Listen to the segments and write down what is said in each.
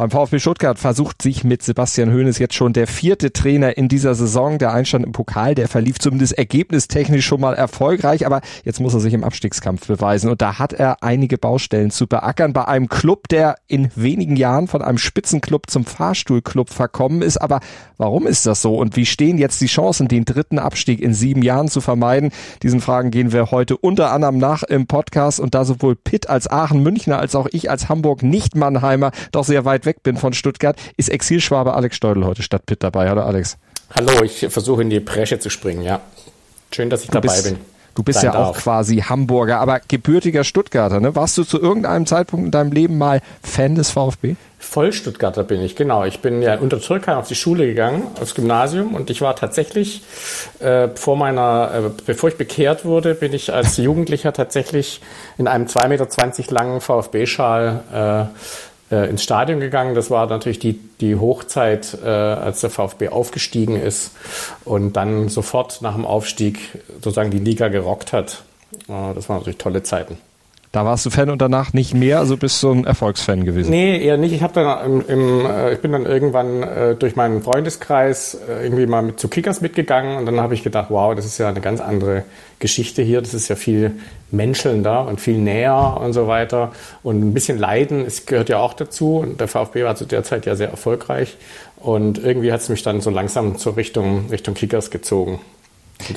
Beim VfB Stuttgart versucht sich mit Sebastian Hoeneß jetzt schon der vierte Trainer in dieser Saison. Der Einstand im Pokal, der verlief zumindest ergebnistechnisch schon mal erfolgreich, aber jetzt muss er sich im Abstiegskampf beweisen und da hat er einige Baustellen zu beackern bei einem Club, der in wenigen Jahren von einem Spitzenclub zum Fahrstuhlclub verkommen ist. Aber warum ist das so und wie stehen jetzt die Chancen, den dritten Abstieg in sieben Jahren zu vermeiden? Diesen Fragen gehen wir heute unter anderem nach im Podcast und da sowohl Pitt als Aachen Münchner als auch ich als Hamburg nicht Mannheimer doch sehr weit weg weg bin von Stuttgart, ist Exilschwabe Alex Steudel heute statt Pitt dabei. Hallo Alex. Hallo, ich versuche in die Bresche zu springen, ja. Schön, dass ich du dabei bist, bin. Du bist ja auch quasi Hamburger, aber gebürtiger Stuttgarter. Ne? Warst du zu irgendeinem Zeitpunkt in deinem Leben mal Fan des VfB? Voll Stuttgarter bin ich, genau. Ich bin ja unter Türkheim auf die Schule gegangen, aufs Gymnasium und ich war tatsächlich äh, vor meiner, äh, bevor ich bekehrt wurde, bin ich als Jugendlicher tatsächlich in einem 2,20 Meter langen VfB-Schal äh, äh, ins Stadion gegangen. Das war natürlich die, die Hochzeit, äh, als der VfB aufgestiegen ist und dann sofort nach dem Aufstieg sozusagen die Liga gerockt hat. Äh, das waren natürlich tolle Zeiten. Da warst du Fan und danach nicht mehr, also bist du ein Erfolgsfan gewesen? Nee, eher nicht. Ich, hab dann im, im, äh, ich bin dann irgendwann äh, durch meinen Freundeskreis äh, irgendwie mal mit zu Kickers mitgegangen und dann habe ich gedacht, wow, das ist ja eine ganz andere Geschichte hier. Das ist ja viel menschelnder und viel näher und so weiter. Und ein bisschen Leiden, es gehört ja auch dazu. Und der VfB war zu der Zeit ja sehr erfolgreich. Und irgendwie hat es mich dann so langsam zur Richtung, Richtung Kickers gezogen.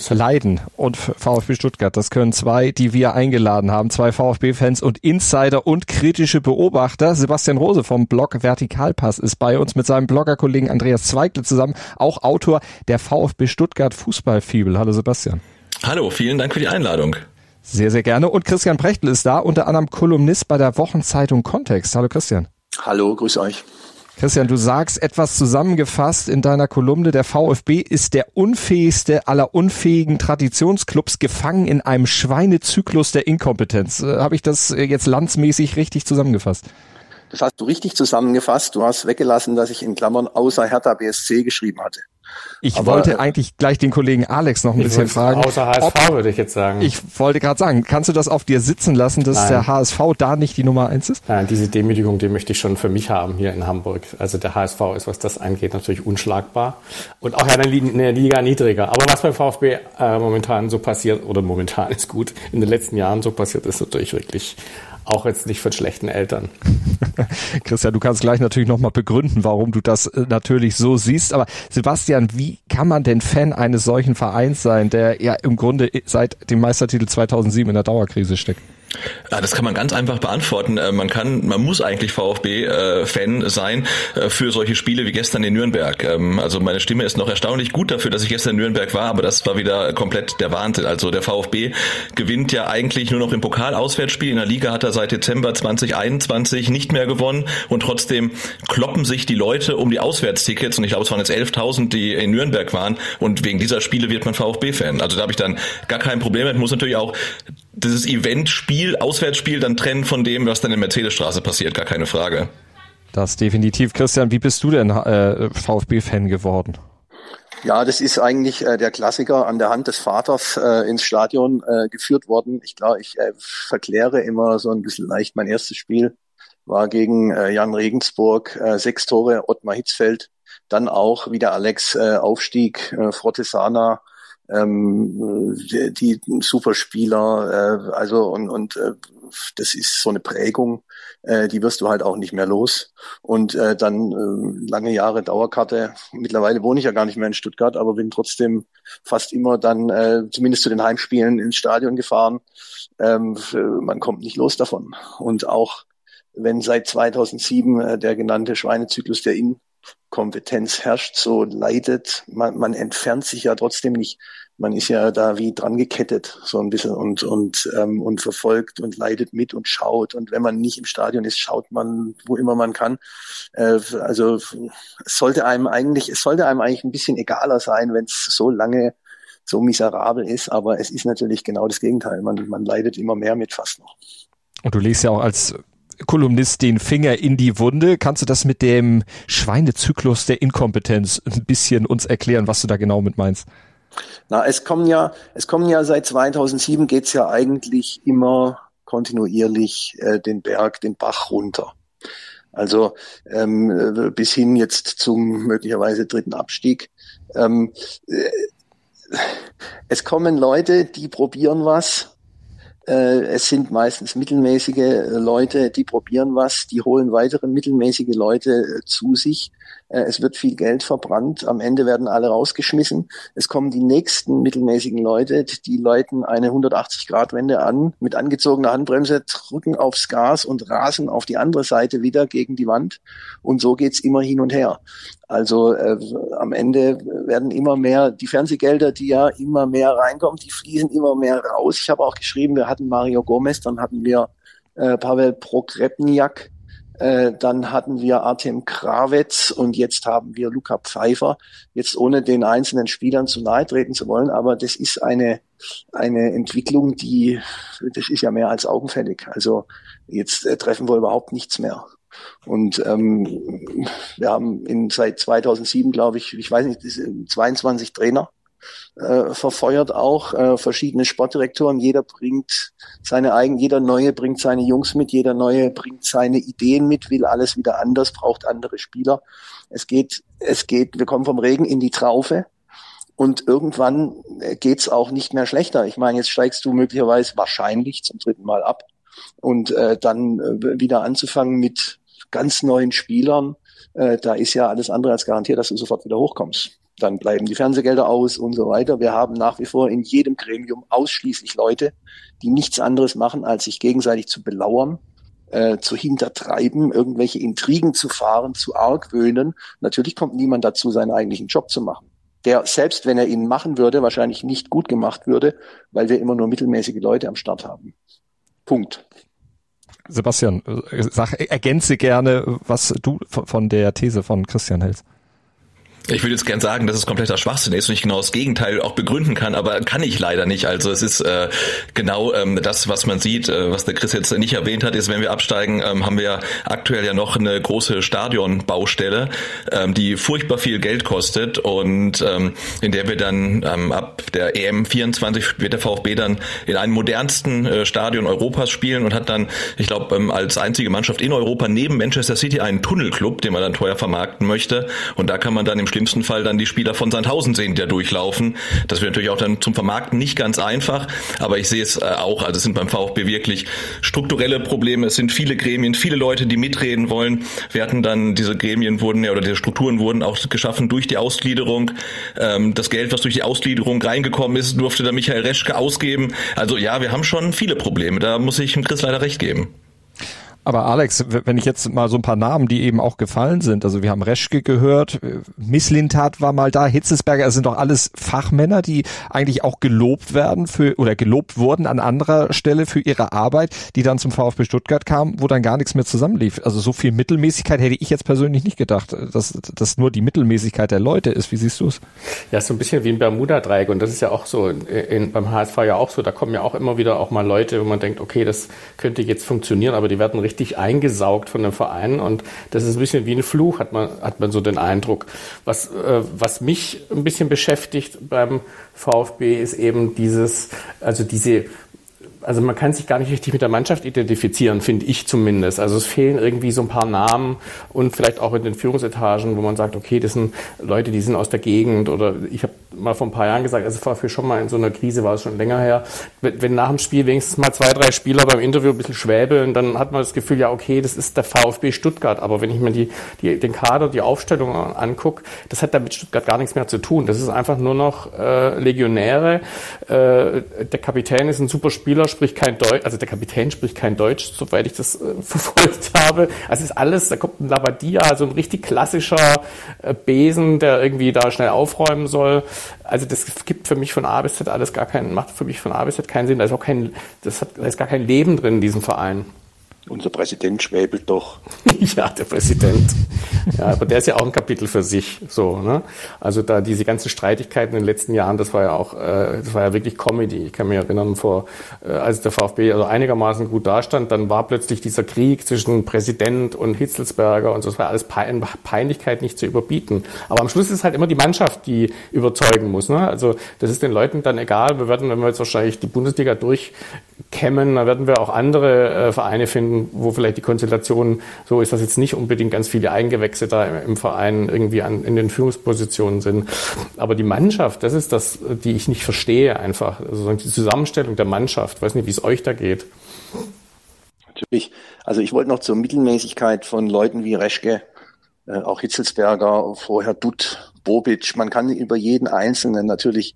Leiden und VfB Stuttgart. Das können zwei, die wir eingeladen haben, zwei VfB-Fans und Insider und kritische Beobachter. Sebastian Rose vom Blog Vertikalpass ist bei uns mit seinem Bloggerkollegen Andreas Zweigle zusammen, auch Autor der VfB Stuttgart Fußballfibel. Hallo Sebastian. Hallo, vielen Dank für die Einladung. Sehr, sehr gerne. Und Christian Prechtl ist da, unter anderem Kolumnist bei der Wochenzeitung Kontext. Hallo Christian. Hallo, grüß euch. Christian, du sagst etwas zusammengefasst in deiner Kolumne, der VfB ist der unfähigste aller unfähigen Traditionsclubs gefangen in einem Schweinezyklus der Inkompetenz. Äh, Habe ich das äh, jetzt landsmäßig richtig zusammengefasst? Das hast du richtig zusammengefasst. Du hast weggelassen, dass ich in Klammern außer Hertha BSC geschrieben hatte. Ich Aber, wollte eigentlich gleich den Kollegen Alex noch ein bisschen fragen. Außer HSV würde ich jetzt sagen. Ich wollte gerade sagen, kannst du das auf dir sitzen lassen, dass Nein. der HSV da nicht die Nummer eins ist? Nein, diese Demütigung, die möchte ich schon für mich haben hier in Hamburg. Also der HSV ist, was das angeht, natürlich unschlagbar. Und auch in der Liga niedriger. Aber was beim VfB äh, momentan so passiert, oder momentan ist gut, in den letzten Jahren so passiert, ist natürlich wirklich auch jetzt nicht von schlechten Eltern. Christian, du kannst gleich natürlich nochmal begründen, warum du das äh, natürlich so siehst. Aber Sebastian, wie kann man denn Fan eines solchen Vereins sein, der ja im Grunde seit dem Meistertitel 2007 in der Dauerkrise steckt? Ja, das kann man ganz einfach beantworten. Äh, man kann, man muss eigentlich VfB-Fan äh, sein äh, für solche Spiele wie gestern in Nürnberg. Ähm, also meine Stimme ist noch erstaunlich gut dafür, dass ich gestern in Nürnberg war, aber das war wieder komplett der Wahnsinn. Also der VfB gewinnt ja eigentlich nur noch im Pokal-Auswärtsspiel. In der Liga hat er seit Dezember 2021 nicht mehr gewonnen und trotzdem kloppen sich die Leute um die Auswärtstickets und ich glaube, es waren jetzt 11.000, die in Nürnberg waren und wegen dieser Spiele wird man VfB-Fan. Also da habe ich dann gar kein Problem mit. Muss natürlich auch dieses Eventspiel, Auswärtsspiel dann trennen von dem, was dann in Mercedesstraße passiert, gar keine Frage. Das definitiv. Christian, wie bist du denn äh, VfB-Fan geworden? Ja, das ist eigentlich äh, der Klassiker an der Hand des Vaters äh, ins Stadion äh, geführt worden. Ich glaube, ich äh, verkläre immer so ein bisschen leicht. Mein erstes Spiel war gegen äh, Jan Regensburg, äh, sechs Tore, Ottmar Hitzfeld. Dann auch wieder Alex äh, Aufstieg, äh, Frottesana, ähm, die, die Superspieler, äh, also und, und äh, das ist so eine Prägung, äh, die wirst du halt auch nicht mehr los. Und äh, dann äh, lange Jahre Dauerkarte. Mittlerweile wohne ich ja gar nicht mehr in Stuttgart, aber bin trotzdem fast immer dann äh, zumindest zu den Heimspielen ins Stadion gefahren. Ähm, man kommt nicht los davon. Und auch wenn seit 2007 äh, der genannte Schweinezyklus der In Kompetenz herrscht, so leidet, man, man entfernt sich ja trotzdem nicht. Man ist ja da wie dran gekettet, so ein bisschen und, und, ähm, und verfolgt und leidet mit und schaut. Und wenn man nicht im Stadion ist, schaut man, wo immer man kann. Äh, also es sollte einem eigentlich, es sollte einem eigentlich ein bisschen egaler sein, wenn es so lange so miserabel ist, aber es ist natürlich genau das Gegenteil. Man, man leidet immer mehr mit fast noch. Und du liest ja auch als Kolumnist den Finger in die Wunde. Kannst du das mit dem Schweinezyklus der Inkompetenz ein bisschen uns erklären, was du da genau mit meinst? Na, es kommen ja, es kommen ja seit 2007 geht's ja eigentlich immer kontinuierlich äh, den Berg, den Bach runter. Also ähm, äh, bis hin jetzt zum möglicherweise dritten Abstieg. Ähm, äh, es kommen Leute, die probieren was. Äh, es sind meistens mittelmäßige äh, Leute, die probieren was, die holen weitere mittelmäßige Leute äh, zu sich es wird viel Geld verbrannt. Am Ende werden alle rausgeschmissen. Es kommen die nächsten mittelmäßigen Leute, die läuten eine 180-Grad-Wende an, mit angezogener Handbremse, drücken aufs Gas und rasen auf die andere Seite wieder gegen die Wand. Und so geht's immer hin und her. Also äh, am Ende werden immer mehr, die Fernsehgelder, die ja immer mehr reinkommen, die fließen immer mehr raus. Ich habe auch geschrieben, wir hatten Mario Gomez, dann hatten wir äh, Pavel Prokrepniak, äh, dann hatten wir Artem Krawetz und jetzt haben wir Luca Pfeiffer. Jetzt ohne den einzelnen Spielern zu nahe treten zu wollen, aber das ist eine, eine Entwicklung, die, das ist ja mehr als augenfällig. Also jetzt äh, treffen wir überhaupt nichts mehr. Und ähm, wir haben in, seit 2007, glaube ich, ich weiß nicht, 22 Trainer äh, verfeuert auch äh, verschiedene Sportdirektoren. Jeder bringt seine eigenen, jeder Neue bringt seine Jungs mit, jeder Neue bringt seine Ideen mit, will alles wieder anders, braucht andere Spieler. Es geht, es geht, wir kommen vom Regen in die Traufe. Und irgendwann äh, geht's auch nicht mehr schlechter. Ich meine, jetzt steigst du möglicherweise wahrscheinlich zum dritten Mal ab. Und äh, dann äh, wieder anzufangen mit ganz neuen Spielern, äh, da ist ja alles andere als garantiert, dass du sofort wieder hochkommst dann bleiben die Fernsehgelder aus und so weiter. Wir haben nach wie vor in jedem Gremium ausschließlich Leute, die nichts anderes machen, als sich gegenseitig zu belauern, äh, zu hintertreiben, irgendwelche Intrigen zu fahren, zu argwöhnen. Natürlich kommt niemand dazu, seinen eigentlichen Job zu machen. Der, selbst wenn er ihn machen würde, wahrscheinlich nicht gut gemacht würde, weil wir immer nur mittelmäßige Leute am Start haben. Punkt. Sebastian, äh, sag, ergänze gerne, was du von der These von Christian hältst. Ich würde jetzt gern sagen, dass es kompletter Schwachsinn ist und ich genau das Gegenteil auch begründen kann, aber kann ich leider nicht. Also es ist äh, genau ähm, das, was man sieht, äh, was der Chris jetzt nicht erwähnt hat, ist, wenn wir absteigen, ähm, haben wir aktuell ja noch eine große Stadionbaustelle, ähm, die furchtbar viel Geld kostet und ähm, in der wir dann ähm, ab der EM 24 wird der VfB dann in einem modernsten äh, Stadion Europas spielen und hat dann, ich glaube, ähm, als einzige Mannschaft in Europa neben Manchester City einen Tunnelclub, den man dann teuer vermarkten möchte und da kann man dann im schlimmsten Fall dann die Spieler von Sandhausen sehen, die da durchlaufen. Das wird natürlich auch dann zum Vermarkten nicht ganz einfach, aber ich sehe es äh, auch, also es sind beim VfB wirklich strukturelle Probleme. Es sind viele Gremien, viele Leute, die mitreden wollen. Wir hatten dann diese Gremien wurden ja oder diese Strukturen wurden auch geschaffen durch die Ausgliederung. Ähm, das Geld, was durch die Ausgliederung reingekommen ist, durfte da Michael Reschke ausgeben. Also ja, wir haben schon viele Probleme. Da muss ich Chris leider recht geben. Aber Alex, wenn ich jetzt mal so ein paar Namen, die eben auch gefallen sind, also wir haben Reschke gehört, Misslintat war mal da, Hitzesberger, das sind doch alles Fachmänner, die eigentlich auch gelobt werden für oder gelobt wurden an anderer Stelle für ihre Arbeit, die dann zum VfB Stuttgart kamen, wo dann gar nichts mehr zusammenlief. Also so viel Mittelmäßigkeit hätte ich jetzt persönlich nicht gedacht, dass das nur die Mittelmäßigkeit der Leute ist. Wie siehst du es? Ja, so ein bisschen wie ein Bermuda-Dreieck und das ist ja auch so in, beim HSV ja auch so. Da kommen ja auch immer wieder auch mal Leute, wo man denkt, okay, das könnte jetzt funktionieren, aber die werden richtig richtig eingesaugt von dem Verein und das ist ein bisschen wie ein Fluch, hat man, hat man so den Eindruck. Was, äh, was mich ein bisschen beschäftigt beim VfB ist eben dieses, also diese also man kann sich gar nicht richtig mit der Mannschaft identifizieren, finde ich zumindest. Also es fehlen irgendwie so ein paar Namen und vielleicht auch in den Führungsetagen, wo man sagt, okay, das sind Leute, die sind aus der Gegend oder ich habe mal vor ein paar Jahren gesagt, also es war für schon mal in so einer Krise, war es schon länger her, wenn, wenn nach dem Spiel wenigstens mal zwei, drei Spieler beim Interview ein bisschen schwäbeln, dann hat man das Gefühl, ja okay, das ist der VfB Stuttgart, aber wenn ich mir die, die, den Kader, die Aufstellung angucke, das hat da mit Stuttgart gar nichts mehr zu tun. Das ist einfach nur noch äh, Legionäre. Äh, der Kapitän ist ein super Spieler, spricht kein Deutsch, also der Kapitän spricht kein Deutsch, soweit ich das äh, verfolgt habe. Also es ist alles, da kommt ein Labadia, also ein richtig klassischer äh, Besen, der irgendwie da schnell aufräumen soll. Also das gibt für mich von A bis Z alles gar keinen, macht für mich von A bis Z keinen Sinn. Da ist auch kein, das hat, da ist gar kein Leben drin in diesem Verein. Unser Präsident schwäbelt doch. ja, der Präsident. Ja, aber der ist ja auch ein Kapitel für sich. So, ne? Also da diese ganzen Streitigkeiten in den letzten Jahren, das war ja auch, äh, das war ja wirklich Comedy. Ich kann mich erinnern, vor, äh, als der VfB also einigermaßen gut dastand, dann war plötzlich dieser Krieg zwischen Präsident und Hitzelsberger und so. Das war alles Pein Peinlichkeit nicht zu überbieten. Aber am Schluss ist halt immer die Mannschaft, die überzeugen muss. Ne? Also das ist den Leuten dann egal. Wir werden, wenn wir jetzt wahrscheinlich die Bundesliga durchkämmen, dann werden wir auch andere äh, Vereine finden wo vielleicht die Konstellation so ist, dass jetzt nicht unbedingt ganz viele Eingewächse da im Verein irgendwie an, in den Führungspositionen sind. Aber die Mannschaft, das ist das, die ich nicht verstehe einfach. Also die Zusammenstellung der Mannschaft. Ich weiß nicht, wie es euch da geht. Natürlich. Also ich wollte noch zur Mittelmäßigkeit von Leuten wie Reschke, äh, auch Hitzelsberger, vorher Dutt, Bobic. Man kann über jeden Einzelnen natürlich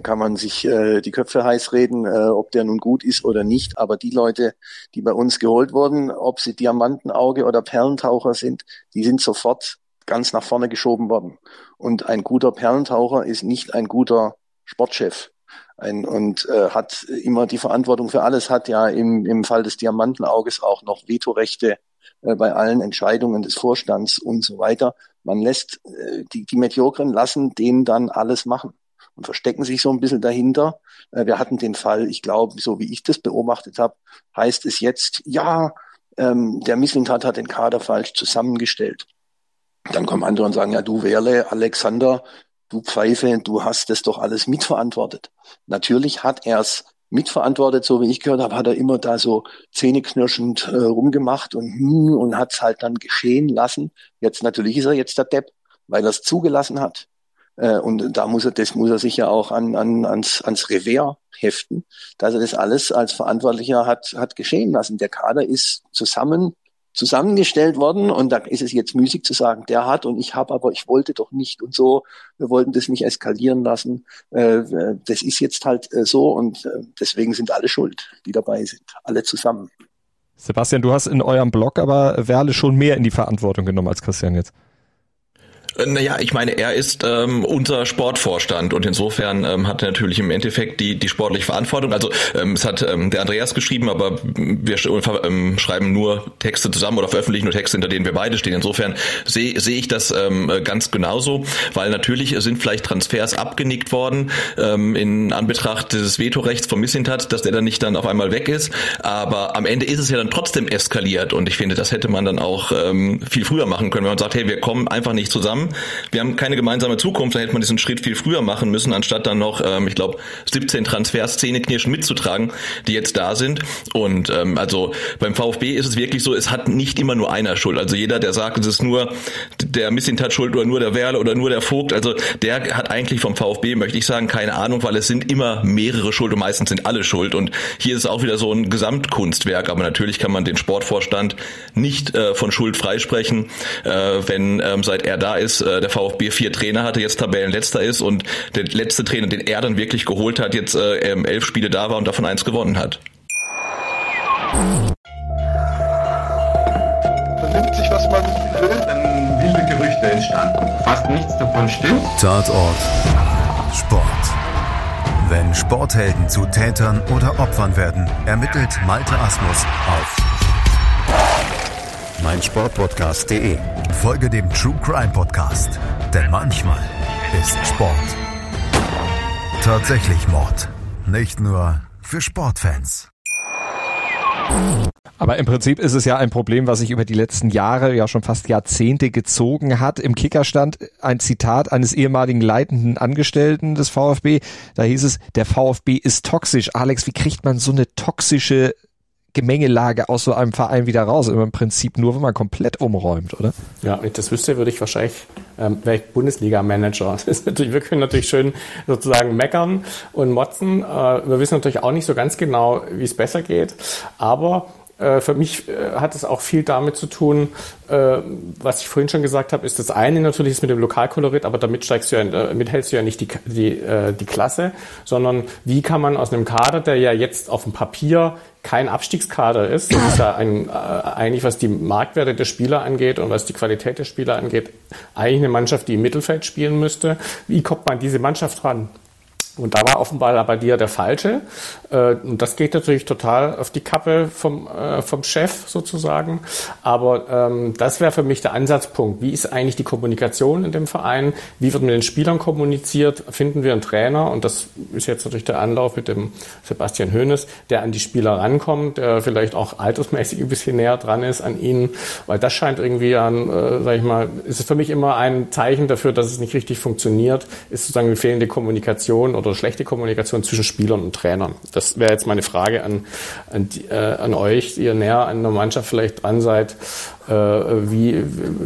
kann man sich äh, die Köpfe heiß reden, äh, ob der nun gut ist oder nicht. Aber die Leute, die bei uns geholt wurden, ob sie Diamantenauge oder Perlentaucher sind, die sind sofort ganz nach vorne geschoben worden. Und ein guter Perlentaucher ist nicht ein guter Sportchef. Ein, und äh, hat immer die Verantwortung für alles, hat ja im, im Fall des Diamantenauges auch noch Vetorechte äh, bei allen Entscheidungen des Vorstands und so weiter. Man lässt, äh, die, die Mediokren lassen denen dann alles machen und verstecken sich so ein bisschen dahinter. Äh, wir hatten den Fall, ich glaube, so wie ich das beobachtet habe, heißt es jetzt, ja, ähm, der Misslintat hat den Kader falsch zusammengestellt. Dann kommen andere und sagen, ja, du Werle, Alexander, du Pfeife, du hast das doch alles mitverantwortet. Natürlich hat er es mitverantwortet, so wie ich gehört habe, hat er immer da so zähneknirschend äh, rumgemacht und hm, und hat es halt dann geschehen lassen. Jetzt natürlich ist er jetzt der Depp, weil er es zugelassen hat. Äh, und da muss er, das muss er sich ja auch an, an, ans, ans Revers heften, dass er das alles als Verantwortlicher hat, hat geschehen lassen. Der Kader ist zusammen zusammengestellt worden und da ist es jetzt müßig zu sagen, der hat und ich habe, aber ich wollte doch nicht und so, wir wollten das nicht eskalieren lassen. Äh, das ist jetzt halt äh, so und deswegen sind alle schuld, die dabei sind, alle zusammen. Sebastian, du hast in eurem Blog aber Werle schon mehr in die Verantwortung genommen als Christian jetzt. Naja, ich meine, er ist ähm, unser Sportvorstand und insofern ähm, hat er natürlich im Endeffekt die, die sportliche Verantwortung. Also ähm, es hat ähm, der Andreas geschrieben, aber wir ähm, schreiben nur Texte zusammen oder veröffentlichen nur Texte, hinter denen wir beide stehen. Insofern sehe seh ich das ähm, ganz genauso, weil natürlich sind vielleicht Transfers abgenickt worden ähm, in Anbetracht des Vetorechts von Missintat, dass der dann nicht dann auf einmal weg ist. Aber am Ende ist es ja dann trotzdem eskaliert und ich finde, das hätte man dann auch ähm, viel früher machen können, wenn man sagt, hey, wir kommen einfach nicht zusammen wir haben keine gemeinsame Zukunft, da hätte man diesen Schritt viel früher machen müssen, anstatt dann noch, ähm, ich glaube, 17 Transfers, Zähneknirschen mitzutragen, die jetzt da sind. Und ähm, also beim VfB ist es wirklich so, es hat nicht immer nur einer Schuld. Also jeder, der sagt, es ist nur der Missintat schuld oder nur der Werle oder nur der Vogt, also der hat eigentlich vom VfB, möchte ich sagen, keine Ahnung, weil es sind immer mehrere Schuld und meistens sind alle schuld. Und hier ist es auch wieder so ein Gesamtkunstwerk, aber natürlich kann man den Sportvorstand nicht äh, von Schuld freisprechen, äh, wenn ähm, seit er da ist, äh, der VfB vier Trainer hatte, jetzt Tabellenletzter ist und der letzte Trainer, den er dann wirklich geholt hat, jetzt äh, elf Spiele da war und davon eins gewonnen hat. Vernimmt sich, was man will, dann wilde Gerüchte entstanden. Fast nichts davon stimmt. Tatort. Sport. Wenn Sporthelden zu Tätern oder Opfern werden, ermittelt Malte Asmus auf meinsportpodcast.de. Folge dem True Crime Podcast, denn manchmal ist Sport tatsächlich Mord. Nicht nur für Sportfans. Aber im Prinzip ist es ja ein Problem, was sich über die letzten Jahre, ja schon fast Jahrzehnte gezogen hat. Im Kicker stand ein Zitat eines ehemaligen leitenden Angestellten des VfB. Da hieß es, der VfB ist toxisch. Alex, wie kriegt man so eine toxische Gemengelage aus so einem Verein wieder raus. Im Prinzip nur, wenn man komplett umräumt, oder? Ja, wenn ich das wüsste, würde ich wahrscheinlich, ähm, wäre ich Bundesliga-Manager. Wir können natürlich schön sozusagen meckern und motzen. Äh, wir wissen natürlich auch nicht so ganz genau, wie es besser geht. Aber für mich äh, hat es auch viel damit zu tun, äh, was ich vorhin schon gesagt habe, ist das eine natürlich ist mit dem Lokalkolorit, aber damit steigst du ja, damit hältst du ja nicht die, die, die Klasse, sondern wie kann man aus einem Kader, der ja jetzt auf dem Papier kein Abstiegskader ist, das ist ja ein, eigentlich was die Marktwerte der Spieler angeht und was die Qualität der Spieler angeht, eigentlich eine Mannschaft, die im Mittelfeld spielen müsste. Wie kommt man diese Mannschaft ran? Und da war offenbar aber dir der Falsche. Äh, und das geht natürlich total auf die Kappe vom, äh, vom Chef sozusagen. Aber ähm, das wäre für mich der Ansatzpunkt. Wie ist eigentlich die Kommunikation in dem Verein? Wie wird mit den Spielern kommuniziert? Finden wir einen Trainer? Und das ist jetzt natürlich der Anlauf mit dem Sebastian Hoeneß, der an die Spieler rankommt, der vielleicht auch altersmäßig ein bisschen näher dran ist an ihnen. Weil das scheint irgendwie an, äh, sag ich mal, ist es für mich immer ein Zeichen dafür, dass es nicht richtig funktioniert, ist sozusagen die fehlende Kommunikation oder schlechte Kommunikation zwischen Spielern und Trainern. Das wäre jetzt meine Frage an, an, äh, an euch, die ihr näher an der Mannschaft vielleicht dran seid. Äh, wie,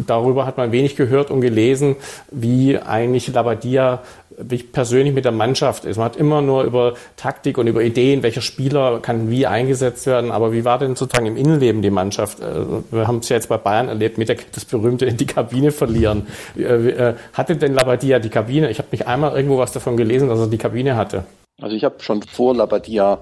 darüber hat man wenig gehört und gelesen, wie eigentlich Labadia wie persönlich mit der Mannschaft ist. Man hat immer nur über Taktik und über Ideen, welcher Spieler kann wie eingesetzt werden. Aber wie war denn sozusagen im Innenleben die Mannschaft? Äh, wir haben es ja jetzt bei Bayern erlebt, mit der, das berühmte in die Kabine verlieren. Äh, äh, hatte denn Labadia die Kabine? Ich habe nicht einmal irgendwo was davon gelesen, dass er die Kabine hatte. Also ich habe schon vor Labadia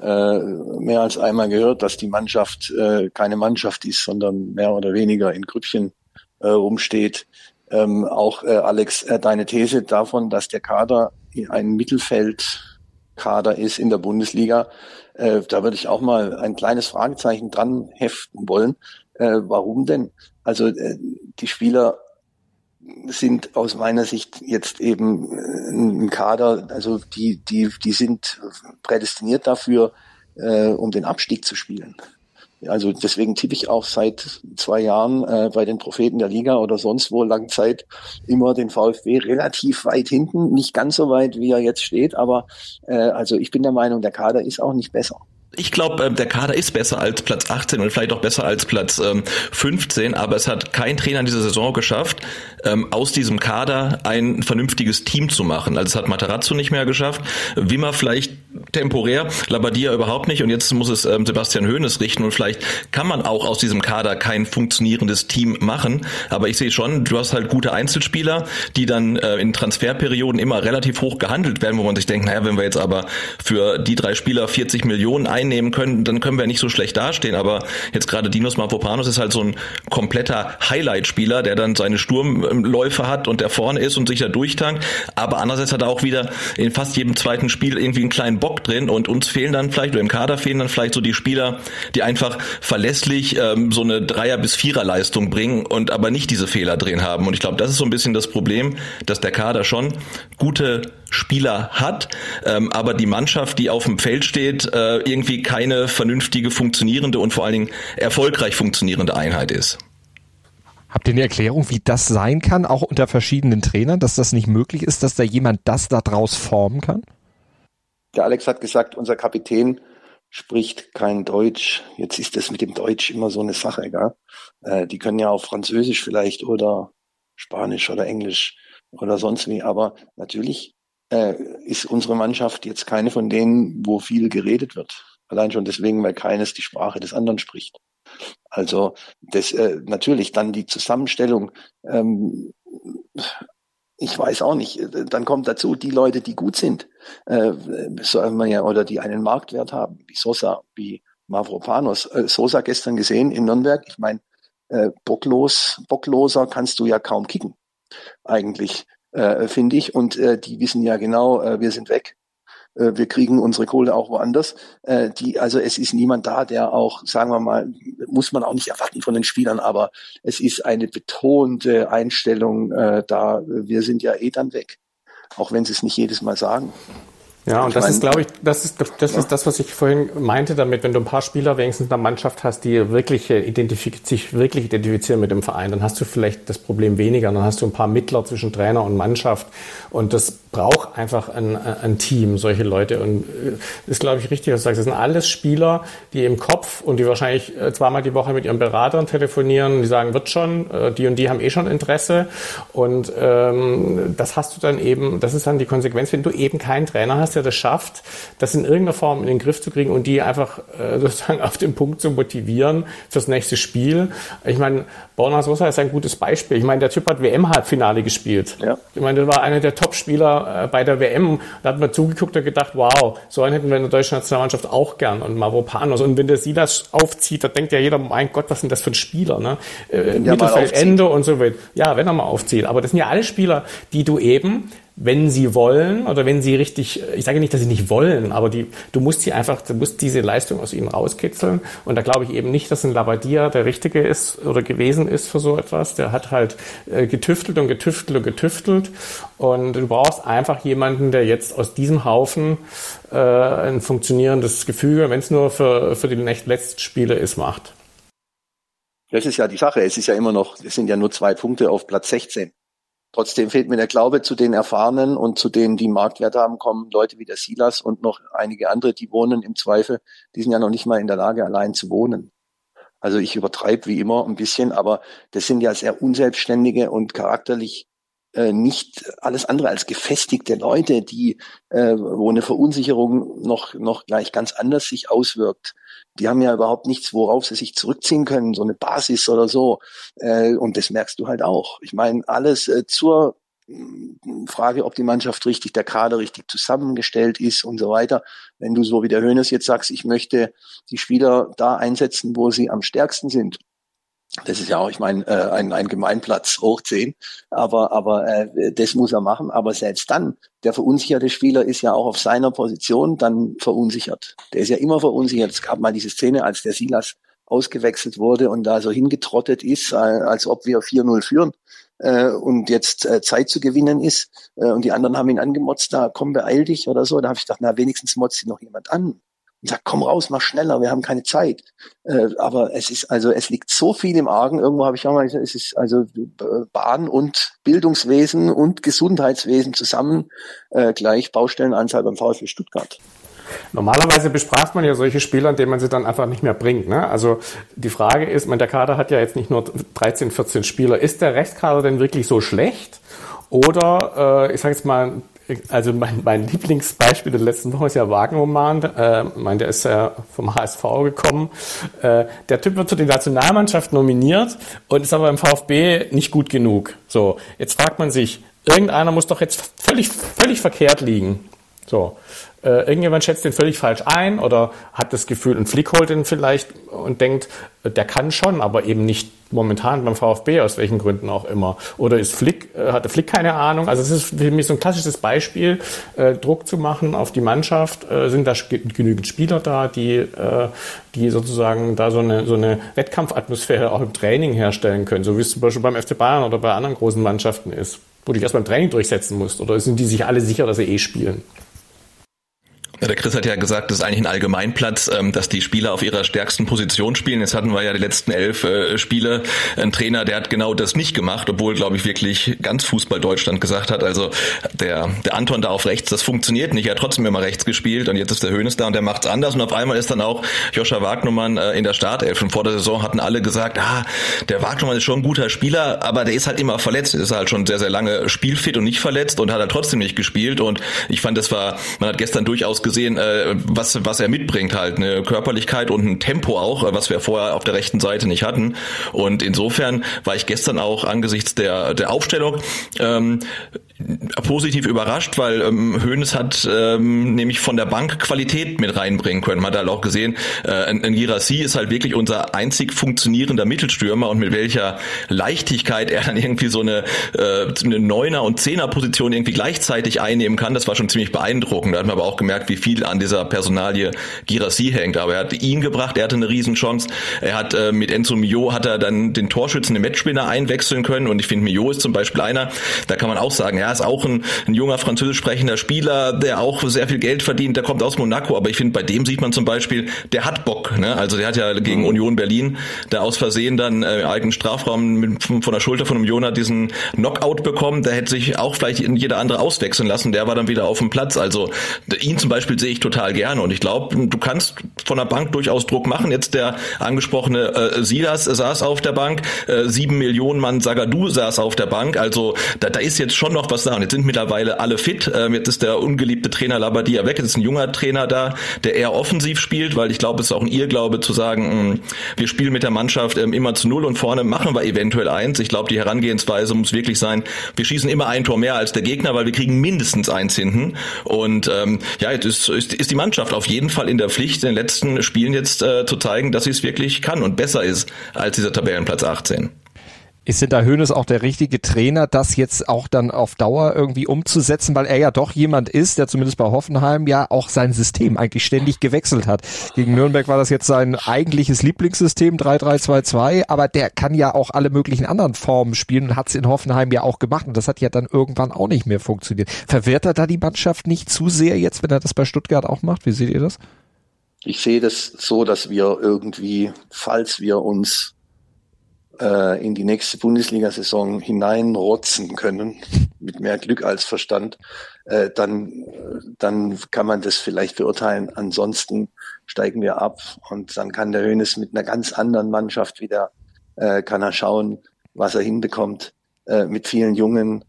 äh, mehr als einmal gehört, dass die Mannschaft äh, keine Mannschaft ist, sondern mehr oder weniger in Grüppchen äh, rumsteht. Ähm, auch äh, Alex, äh, deine These davon, dass der Kader ein Mittelfeldkader ist in der Bundesliga, äh, da würde ich auch mal ein kleines Fragezeichen dran heften wollen. Äh, warum denn? Also äh, die Spieler sind aus meiner Sicht jetzt eben äh, ein Kader, also die, die, die sind prädestiniert dafür, äh, um den Abstieg zu spielen. Also deswegen tippe ich auch seit zwei Jahren äh, bei den Propheten der Liga oder sonst wo lang Zeit immer den VfB relativ weit hinten, nicht ganz so weit, wie er jetzt steht, aber äh, also ich bin der Meinung, der Kader ist auch nicht besser. Ich glaube, ähm, der Kader ist besser als Platz 18 und vielleicht auch besser als Platz 15, ähm, aber es hat kein Trainer in dieser Saison geschafft, ähm, aus diesem Kader ein vernünftiges Team zu machen. Also es hat Matarazzo nicht mehr geschafft, Wimmer vielleicht temporär, Labadia überhaupt nicht und jetzt muss es Sebastian Hoeneß richten und vielleicht kann man auch aus diesem Kader kein funktionierendes Team machen, aber ich sehe schon, du hast halt gute Einzelspieler, die dann äh, in Transferperioden immer relativ hoch gehandelt werden, wo man sich denkt, naja, wenn wir jetzt aber für die drei Spieler 40 Millionen einnehmen können, dann können wir nicht so schlecht dastehen. Aber jetzt gerade Dinos Mavropanos ist halt so ein kompletter Highlight-Spieler, der dann seine Sturmläufe hat und der vorne ist und sich da durchtankt. Aber andererseits hat er auch wieder in fast jedem zweiten Spiel irgendwie einen kleinen Bock drin und uns fehlen dann vielleicht, oder im Kader fehlen dann vielleicht so die Spieler, die einfach verlässlich ähm, so eine Dreier- bis Vierer-Leistung bringen und aber nicht diese Fehler drin haben. Und ich glaube, das ist so ein bisschen das Problem, dass der Kader schon gute Spieler hat, ähm, aber die Mannschaft, die auf dem Feld steht, äh, irgendwie keine vernünftige, funktionierende und vor allen Dingen erfolgreich funktionierende Einheit ist. Habt ihr eine Erklärung, wie das sein kann, auch unter verschiedenen Trainern, dass das nicht möglich ist, dass da jemand das daraus formen kann? Der Alex hat gesagt, unser Kapitän spricht kein Deutsch. Jetzt ist das mit dem Deutsch immer so eine Sache, gell? Äh, die können ja auch Französisch vielleicht oder Spanisch oder Englisch oder sonst wie. Aber natürlich äh, ist unsere Mannschaft jetzt keine von denen, wo viel geredet wird. Allein schon deswegen, weil keines die Sprache des anderen spricht. Also das äh, natürlich dann die Zusammenstellung. Ähm, ich weiß auch nicht. Dann kommt dazu die Leute, die gut sind, äh, sagen wir ja, oder die einen Marktwert haben, wie Sosa, wie Mavropanos. Äh, Sosa gestern gesehen in Nürnberg. Ich meine, äh, bocklos, bockloser kannst du ja kaum kicken, eigentlich äh, finde ich. Und äh, die wissen ja genau, äh, wir sind weg. Äh, wir kriegen unsere Kohle auch woanders. Äh, die, also es ist niemand da, der auch, sagen wir mal, muss man auch nicht erwarten von den Spielern, aber es ist eine betonte Einstellung äh, da. Wir sind ja eh dann weg, auch wenn sie es nicht jedes Mal sagen. Ja, und ich das meine, ist, glaube ich, das ist, das ist das, was ich vorhin meinte damit, wenn du ein paar Spieler wenigstens in der Mannschaft hast, die wirklich identifiz sich wirklich identifizieren mit dem Verein, dann hast du vielleicht das Problem weniger. Dann hast du ein paar Mittler zwischen Trainer und Mannschaft. Und das braucht einfach ein, ein Team, solche Leute. Und äh, ist, glaube ich, richtig, was du sagst. Das sind alles Spieler, die im Kopf und die wahrscheinlich äh, zweimal die Woche mit ihren Beratern telefonieren, die sagen, wird schon, äh, die und die haben eh schon Interesse. Und ähm, das hast du dann eben, das ist dann die Konsequenz, wenn du eben keinen Trainer hast, der das schafft, das in irgendeiner Form in den Griff zu kriegen und die einfach äh, sozusagen auf den Punkt zu motivieren fürs nächste Spiel. Ich meine, Borna Sosa ist ein gutes Beispiel. Ich meine, der Typ hat WM-Halbfinale gespielt. Ja. Ich meine, der war einer der Top-Spieler äh, bei der WM. Da hat man zugeguckt und gedacht, wow, so einen hätten wir in der deutschen Nationalmannschaft auch gern und Mavropanos. Und wenn der Silas aufzieht, da denkt ja jeder, mein Gott, was sind das für ein Spieler, ne? Äh, Mittelfeldende und so weiter. Ja, wenn er mal aufzieht. Aber das sind ja alle Spieler, die du eben wenn sie wollen oder wenn sie richtig, ich sage nicht, dass sie nicht wollen, aber die, du musst sie einfach, du musst diese Leistung aus ihnen rauskitzeln. Und da glaube ich eben nicht, dass ein Labadia der Richtige ist oder gewesen ist für so etwas. Der hat halt äh, getüftelt und getüftelt und getüftelt. Und du brauchst einfach jemanden, der jetzt aus diesem Haufen äh, ein funktionierendes Gefüge, wenn es nur für, für die letzten Spiele ist, macht. Das ist ja die Sache. Es ist ja immer noch, es sind ja nur zwei Punkte auf Platz 16. Trotzdem fehlt mir der Glaube zu den Erfahrenen und zu denen, die Marktwert haben, kommen Leute wie der Silas und noch einige andere, die wohnen im Zweifel. Die sind ja noch nicht mal in der Lage, allein zu wohnen. Also ich übertreibe wie immer ein bisschen, aber das sind ja sehr unselbstständige und charakterlich äh, nicht alles andere als gefestigte Leute, die, äh, wo eine Verunsicherung noch, noch gleich ganz anders sich auswirkt die haben ja überhaupt nichts, worauf sie sich zurückziehen können, so eine Basis oder so. Äh, und das merkst du halt auch. Ich meine, alles äh, zur mm, Frage, ob die Mannschaft richtig, der Kader richtig zusammengestellt ist und so weiter. Wenn du so wie der Hönes jetzt sagst, ich möchte die Spieler da einsetzen, wo sie am stärksten sind, das ist ja auch, ich meine, äh, ein, ein Gemeinplatz hoch zehn, aber, aber äh, das muss er machen. Aber selbst dann, der verunsicherte Spieler ist ja auch auf seiner Position dann verunsichert. Der ist ja immer verunsichert. Es gab mal diese Szene, als der Silas ausgewechselt wurde und da so hingetrottet ist, äh, als ob wir 4-0 führen äh, und jetzt äh, Zeit zu gewinnen ist. Äh, und die anderen haben ihn angemotzt, da komm, beeil dich oder so. Da habe ich gedacht, na, wenigstens motzt ihn noch jemand an und sagt, komm raus, mach schneller, wir haben keine Zeit. Äh, aber es ist also, es liegt so viel im Argen. Irgendwo habe ich auch mal gesagt, es ist also Bahn und Bildungswesen und Gesundheitswesen zusammen äh, gleich Baustellenanzahl beim VfB Stuttgart. Normalerweise besprach man ja solche Spieler, indem man sie dann einfach nicht mehr bringt. Ne? Also die Frage ist, man, der Kader hat ja jetzt nicht nur 13, 14 Spieler. Ist der Restkader denn wirklich so schlecht? Oder, äh, ich sage jetzt mal, also mein, mein Lieblingsbeispiel der letzten Woche ist ja Wagnermann. Äh, mein, der ist ja vom HSV gekommen. Äh, der Typ wird zu der Nationalmannschaft nominiert und ist aber im VfB nicht gut genug. So, jetzt fragt man sich, irgendeiner muss doch jetzt völlig, völlig verkehrt liegen. So, äh, irgendjemand schätzt den völlig falsch ein oder hat das Gefühl, ein Flick holt den vielleicht und denkt, der kann schon, aber eben nicht momentan beim VfB, aus welchen Gründen auch immer. Oder ist Flick, äh, hatte Flick keine Ahnung? Also es ist für mich so ein klassisches Beispiel, äh, Druck zu machen auf die Mannschaft. Äh, sind da genügend Spieler da, die, äh, die sozusagen da so eine, so eine Wettkampfatmosphäre auch im Training herstellen können, so wie es zum Beispiel beim FC Bayern oder bei anderen großen Mannschaften ist, wo du dich erst beim Training durchsetzen musst? Oder sind die sich alle sicher, dass sie eh spielen? Ja, der Chris hat ja gesagt, das ist eigentlich ein Allgemeinplatz, ähm, dass die Spieler auf ihrer stärksten Position spielen. Jetzt hatten wir ja die letzten elf äh, Spiele einen Trainer, der hat genau das nicht gemacht, obwohl, glaube ich, wirklich ganz Fußball Deutschland gesagt hat, also der, der Anton da auf rechts, das funktioniert nicht. Er hat trotzdem immer rechts gespielt und jetzt ist der Hönes da und der macht's anders und auf einmal ist dann auch Joscha Wagnermann äh, in der Startelf. Und vor der Saison hatten alle gesagt, ah, der Wagnermann ist schon ein guter Spieler, aber der ist halt immer verletzt. Ist halt schon sehr, sehr lange spielfit und nicht verletzt und hat halt trotzdem nicht gespielt. Und ich fand, das war, man hat gestern durchaus gesehen, äh, was, was er mitbringt halt, eine Körperlichkeit und ein Tempo auch, äh, was wir vorher auf der rechten Seite nicht hatten. Und insofern war ich gestern auch angesichts der, der Aufstellung ähm, positiv überrascht, weil ähm, Hoeneß hat ähm, nämlich von der Bank Qualität mit reinbringen können. Man hat halt auch gesehen, äh, ein, Girassi ist halt wirklich unser einzig funktionierender Mittelstürmer und mit welcher Leichtigkeit er dann irgendwie so eine, äh, eine Neuner- und Zehner-Position irgendwie gleichzeitig einnehmen kann, das war schon ziemlich beeindruckend. Da hat man aber auch gemerkt, wie viel an dieser Personalie Girassi hängt. Aber er hat ihn gebracht, er hatte eine Riesenchance. Er hat äh, mit Enzo Mio hat er dann den Torschützen im Matchwinner einwechseln können und ich finde, Mio ist zum Beispiel einer, da kann man auch sagen, ja, ist auch ein, ein junger französisch sprechender Spieler, der auch sehr viel Geld verdient, der kommt aus Monaco, aber ich finde, bei dem sieht man zum Beispiel, der hat Bock. Ne? Also der hat ja gegen mhm. Union Berlin da aus Versehen dann äh, eigenen Strafraum mit, von der Schulter von Union hat diesen Knockout bekommen, der hätte sich auch vielleicht jeder andere auswechseln lassen, der war dann wieder auf dem Platz. Also ihn zum Beispiel sehe ich total gerne und ich glaube, du kannst von der Bank durchaus Druck machen. Jetzt der angesprochene äh, Silas saß auf der Bank, äh, Millionen Mann Sagadu saß auf der Bank, also da, da ist jetzt schon noch was was sagen. Jetzt sind mittlerweile alle fit. Ähm, jetzt ist der ungeliebte Trainer Labadia weg. Jetzt ist ein junger Trainer da, der eher offensiv spielt, weil ich glaube, es ist auch ein Irrglaube zu sagen, mh, mm, wir spielen mit der Mannschaft ähm, immer zu null und vorne machen wir eventuell eins. Ich glaube, die Herangehensweise muss wirklich sein, wir schießen immer ein Tor mehr als der Gegner, weil wir kriegen mindestens eins hinten. Und ähm, ja, jetzt ist, ist, ist die Mannschaft auf jeden Fall in der Pflicht, in den letzten Spielen jetzt äh, zu zeigen, dass sie es wirklich kann und besser ist als dieser Tabellenplatz 18. Ist denn da Hönes auch der richtige Trainer, das jetzt auch dann auf Dauer irgendwie umzusetzen, weil er ja doch jemand ist, der zumindest bei Hoffenheim ja auch sein System eigentlich ständig gewechselt hat. Gegen Nürnberg war das jetzt sein eigentliches Lieblingssystem 3-3-2-2, aber der kann ja auch alle möglichen anderen Formen spielen und hat es in Hoffenheim ja auch gemacht und das hat ja dann irgendwann auch nicht mehr funktioniert. Verwehrt er da die Mannschaft nicht zu sehr jetzt, wenn er das bei Stuttgart auch macht? Wie seht ihr das? Ich sehe das so, dass wir irgendwie, falls wir uns äh, in die nächste Bundesliga-Saison hineinrotzen können, mit mehr Glück als Verstand, äh, dann, dann kann man das vielleicht beurteilen. Ansonsten steigen wir ab und dann kann der Hönes mit einer ganz anderen Mannschaft wieder, äh, kann er schauen, was er hinbekommt, äh, mit vielen Jungen.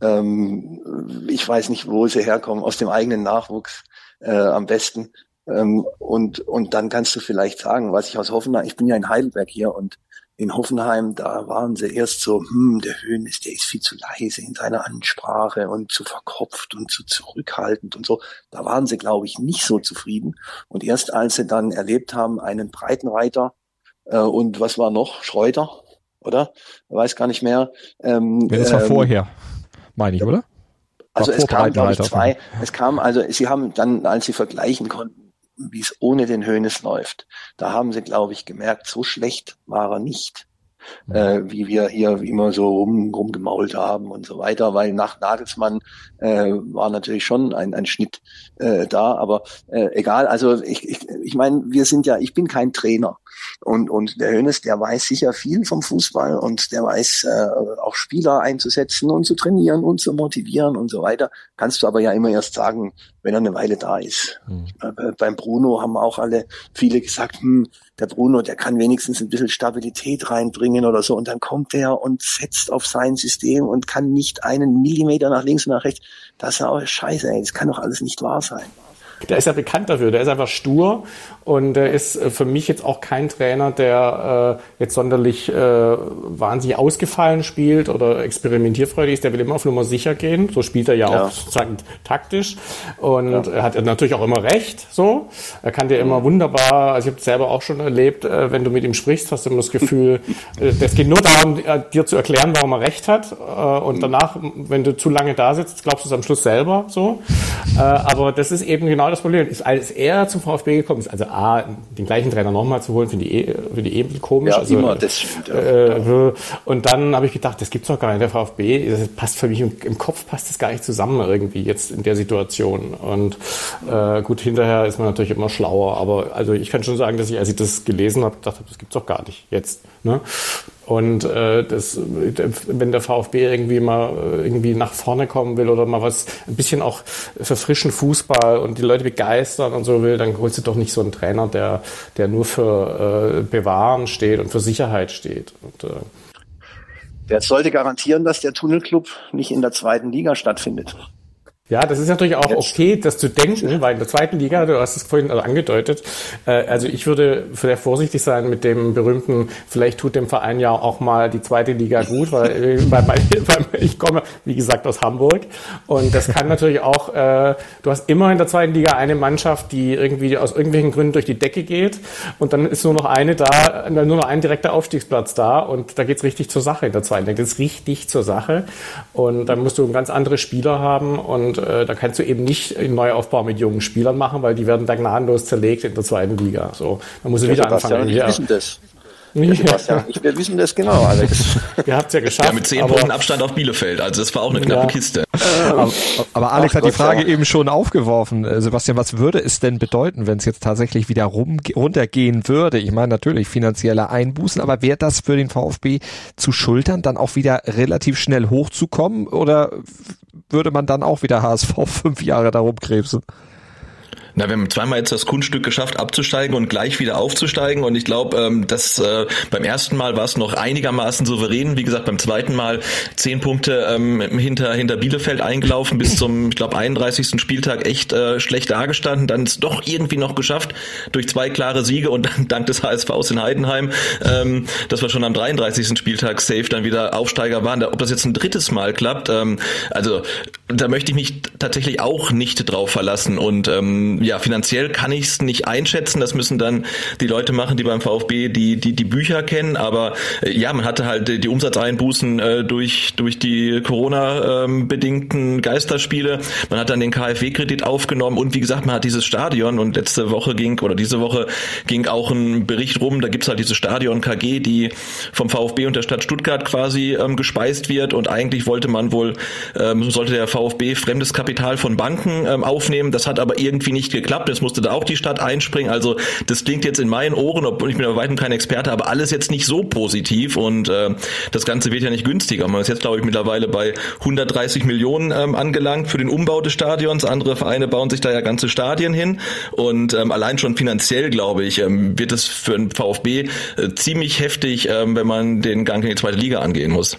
Ähm, ich weiß nicht, wo sie herkommen, aus dem eigenen Nachwuchs äh, am besten. Ähm, und, und dann kannst du vielleicht sagen, was ich aus Hoffenheim, ich bin ja in Heidelberg hier und in Hoffenheim, da waren sie erst so, hm, der Höhnes, der ist viel zu leise in seiner Ansprache und zu verkopft und zu zurückhaltend und so. Da waren sie, glaube ich, nicht so zufrieden. Und erst als sie dann erlebt haben, einen Breitenreiter äh, und was war noch? Schreuter, oder? Ich weiß gar nicht mehr. Ähm, ja, das war ähm, vorher, meine ich, oder? Also es kam, glaube ich, zwei. Es kam, also sie haben dann, als sie vergleichen konnten, wie es ohne den Hönes läuft. Da haben sie, glaube ich, gemerkt, so schlecht war er nicht äh, wie wir hier immer so rum, rumgemault haben und so weiter, weil nach Nagelsmann äh, war natürlich schon ein, ein Schnitt äh, da, aber äh, egal, also ich, ich, ich meine, wir sind ja, ich bin kein Trainer und, und der Hönes, der weiß sicher viel vom Fußball und der weiß äh, auch Spieler einzusetzen und zu trainieren und zu motivieren und so weiter, kannst du aber ja immer erst sagen, wenn er eine Weile da ist. Mhm. Äh, beim Bruno haben auch alle viele gesagt, hm, der Bruno, der kann wenigstens ein bisschen Stabilität reinbringen oder so. Und dann kommt der und setzt auf sein System und kann nicht einen Millimeter nach links und nach rechts. Das ist auch scheiße, ey. Das kann doch alles nicht wahr sein der ist ja bekannt dafür, der ist einfach stur und der ist äh, für mich jetzt auch kein Trainer, der äh, jetzt sonderlich äh, wahnsinnig ausgefallen spielt oder experimentierfreudig ist. Der will immer auf Nummer sicher gehen. So spielt er ja, ja. auch sozusagen taktisch und ja. er hat natürlich auch immer recht. So, er kann dir immer wunderbar. Also ich habe selber auch schon erlebt, äh, wenn du mit ihm sprichst, hast du immer das Gefühl, äh, das geht nur darum, äh, dir zu erklären, warum er recht hat. Und danach, wenn du zu lange da sitzt, glaubst du es am Schluss selber. So, aber das ist eben genau das Problem. Ist, als er zum VfB gekommen ist, also A, den gleichen Trainer nochmal zu holen, finde ich, eh, finde ich eh komisch. Ja, also, immer, das stimmt, ja. äh, Und dann habe ich gedacht, das gibt's doch gar nicht. Der VfB, das passt für mich im, im, Kopf passt das gar nicht zusammen irgendwie jetzt in der Situation. Und äh, gut, hinterher ist man natürlich immer schlauer, aber also ich kann schon sagen, dass ich, als ich das gelesen habe, gedacht habe, das gibt's doch gar nicht jetzt. Ne? Und äh, das, wenn der VfB irgendwie mal äh, irgendwie nach vorne kommen will oder mal was ein bisschen auch verfrischen Fußball und die Leute begeistern und so will, dann holst du doch nicht so einen Trainer, der, der nur für äh, Bewahren steht und für Sicherheit steht. Und, äh, der sollte garantieren, dass der Tunnelclub nicht in der zweiten Liga stattfindet. Ja, das ist natürlich auch okay, das zu denken, weil in der zweiten Liga, du hast es vorhin also angedeutet, äh, also ich würde sehr vorsichtig sein mit dem berühmten, vielleicht tut dem Verein ja auch mal die zweite Liga gut, weil, äh, weil, weil ich komme, wie gesagt, aus Hamburg. Und das kann natürlich auch, äh, du hast immer in der zweiten Liga eine Mannschaft, die irgendwie aus irgendwelchen Gründen durch die Decke geht und dann ist nur noch eine da, nur noch ein direkter Aufstiegsplatz da und da geht's richtig zur Sache in der zweiten Liga, das ist richtig zur Sache. Und dann musst du ganz andere Spieler haben und und äh, da kannst du eben nicht einen Neuaufbau mit jungen Spielern machen, weil die werden da gnadenlos zerlegt in der zweiten Liga. So, dann musst du ja, wieder anfangen. Wir wissen das. Ja. Ich, wir wissen das genau, Alex. Ihr habt ja geschafft. Ja, mit zehn Punkten Abstand auf Bielefeld. Also das war auch eine knappe ja. Kiste. Aber, aber Alex Ach, hat die Frage ja. eben schon aufgeworfen. Äh, Sebastian, was würde es denn bedeuten, wenn es jetzt tatsächlich wieder rum, runtergehen würde? Ich meine natürlich finanzielle Einbußen, aber wäre das für den VfB zu schultern, dann auch wieder relativ schnell hochzukommen? Oder würde man dann auch wieder HSV fünf Jahre darum krebsen. Na, wir haben zweimal jetzt das Kunststück geschafft, abzusteigen und gleich wieder aufzusteigen. Und ich glaube, ähm, dass äh, beim ersten Mal war es noch einigermaßen souverän. Wie gesagt, beim zweiten Mal zehn Punkte ähm, hinter, hinter Bielefeld eingelaufen, bis zum, ich glaube, 31. Spieltag echt äh, schlecht dagestanden. Dann ist doch irgendwie noch geschafft durch zwei klare Siege und dann dank des HSVs in Heidenheim, ähm, dass wir schon am 33. Spieltag safe dann wieder Aufsteiger waren. Ob das jetzt ein drittes Mal klappt, ähm, also da möchte ich mich tatsächlich auch nicht drauf verlassen. Und ähm, ja, finanziell kann ich es nicht einschätzen. Das müssen dann die Leute machen, die beim VfB die, die, die Bücher kennen. Aber äh, ja, man hatte halt die Umsatzeinbußen äh, durch, durch die Corona-bedingten ähm, Geisterspiele. Man hat dann den KfW-Kredit aufgenommen und wie gesagt, man hat dieses Stadion und letzte Woche ging oder diese Woche ging auch ein Bericht rum, da gibt's halt diese Stadion KG, die vom VfB und der Stadt Stuttgart quasi ähm, gespeist wird und eigentlich wollte man wohl, ähm, sollte der VfB fremdes Kapital von Banken ähm, aufnehmen. Das hat aber irgendwie nicht geklappt. Es musste da auch die Stadt einspringen. Also das klingt jetzt in meinen Ohren, obwohl ich bin bei weitem kein Experte, aber alles jetzt nicht so positiv und äh, das Ganze wird ja nicht günstiger. Man ist jetzt, glaube ich, mittlerweile bei 130 Millionen ähm, angelangt für den Umbau des Stadions. Andere Vereine bauen sich da ja ganze Stadien hin und ähm, allein schon finanziell, glaube ich, ähm, wird es für den VfB äh, ziemlich heftig, ähm, wenn man den Gang in die zweite Liga angehen muss.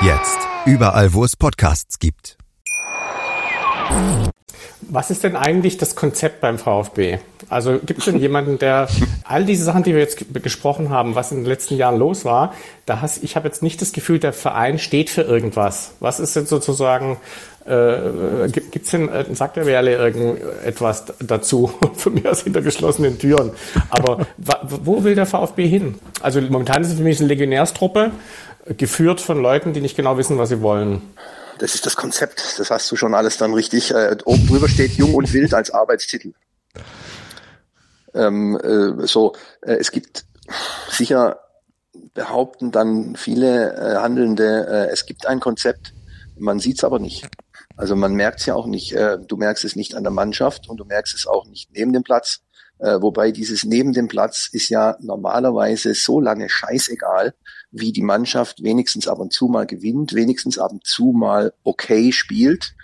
Jetzt. Überall, wo es Podcasts gibt. Was ist denn eigentlich das Konzept beim VfB? Also gibt es denn jemanden, der all diese Sachen, die wir jetzt gesprochen haben, was in den letzten Jahren los war, da hast, ich habe jetzt nicht das Gefühl, der Verein steht für irgendwas. Was ist denn sozusagen, äh, gibt es denn, äh, sagt der Werle irgendetwas dazu? Für mich aus hinter geschlossenen Türen. Aber wo will der VfB hin? Also momentan ist es für mich eine Legionärstruppe geführt von Leuten, die nicht genau wissen, was sie wollen. Das ist das Konzept. Das hast du schon alles dann richtig. Äh, oben drüber steht Jung und Wild als Arbeitstitel. Ähm, äh, so, äh, es gibt sicher behaupten dann viele äh, Handelnde, äh, es gibt ein Konzept, man sieht es aber nicht. Also man merkt es ja auch nicht. Äh, du merkst es nicht an der Mannschaft und du merkst es auch nicht neben dem Platz. Äh, wobei dieses neben dem Platz ist ja normalerweise so lange scheißegal, wie die Mannschaft wenigstens ab und zu mal gewinnt, wenigstens ab und zu mal okay spielt,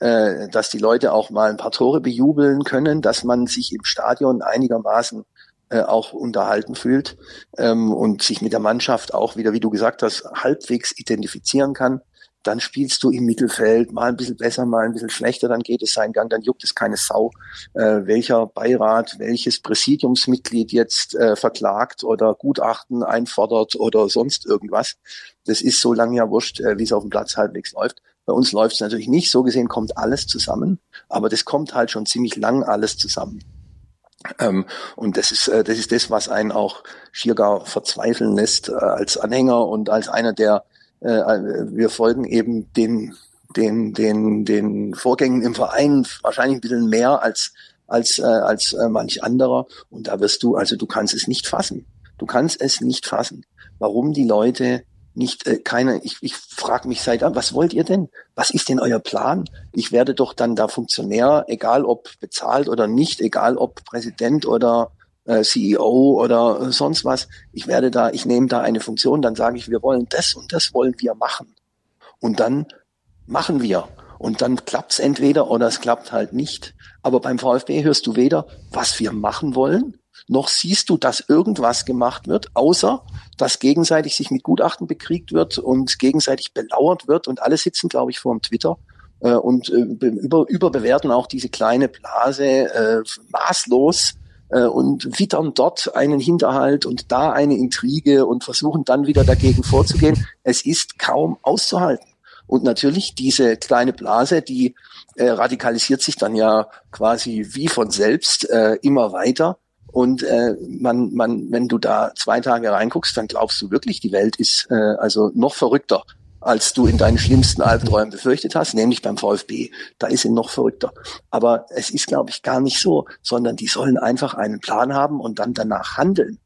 äh, dass die Leute auch mal ein paar Tore bejubeln können, dass man sich im Stadion einigermaßen äh, auch unterhalten fühlt ähm, und sich mit der Mannschaft auch wieder, wie du gesagt hast, halbwegs identifizieren kann dann spielst du im Mittelfeld mal ein bisschen besser, mal ein bisschen schlechter, dann geht es seinen Gang, dann juckt es keine Sau, äh, welcher Beirat, welches Präsidiumsmitglied jetzt äh, verklagt oder Gutachten einfordert oder sonst irgendwas. Das ist so lange ja wurscht, äh, wie es auf dem Platz halbwegs läuft. Bei uns läuft es natürlich nicht, so gesehen kommt alles zusammen, aber das kommt halt schon ziemlich lang alles zusammen. Ähm, und das ist, äh, das ist das, was einen auch schier gar verzweifeln lässt äh, als Anhänger und als einer, der wir folgen eben den, den, den, den Vorgängen im Verein wahrscheinlich ein bisschen mehr als, als, äh, als äh, manch anderer. Und da wirst du, also du kannst es nicht fassen. Du kannst es nicht fassen, warum die Leute nicht äh, keine, ich, ich frage mich seit was wollt ihr denn? Was ist denn euer Plan? Ich werde doch dann da Funktionär, egal ob bezahlt oder nicht, egal ob Präsident oder äh, CEO oder sonst was. Ich werde da, ich nehme da eine Funktion, dann sage ich, wir wollen das und das wollen wir machen. Und dann machen wir. Und dann klappt's entweder oder es klappt halt nicht. Aber beim VfB hörst du weder, was wir machen wollen, noch siehst du, dass irgendwas gemacht wird, außer dass gegenseitig sich mit Gutachten bekriegt wird und gegenseitig belauert wird und alle sitzen, glaube ich, vor dem Twitter äh, und äh, über, überbewerten auch diese kleine Blase äh, maßlos äh, und wittern dort einen Hinterhalt und da eine Intrige und versuchen dann wieder dagegen vorzugehen. Es ist kaum auszuhalten. Und natürlich diese kleine Blase, die äh, radikalisiert sich dann ja quasi wie von selbst äh, immer weiter. Und äh, man, man, wenn du da zwei Tage reinguckst, dann glaubst du wirklich, die Welt ist äh, also noch verrückter als du in deinen schlimmsten Albträumen befürchtet hast, nämlich beim VfB. Da ist sie noch verrückter. Aber es ist, glaube ich, gar nicht so, sondern die sollen einfach einen Plan haben und dann danach handeln.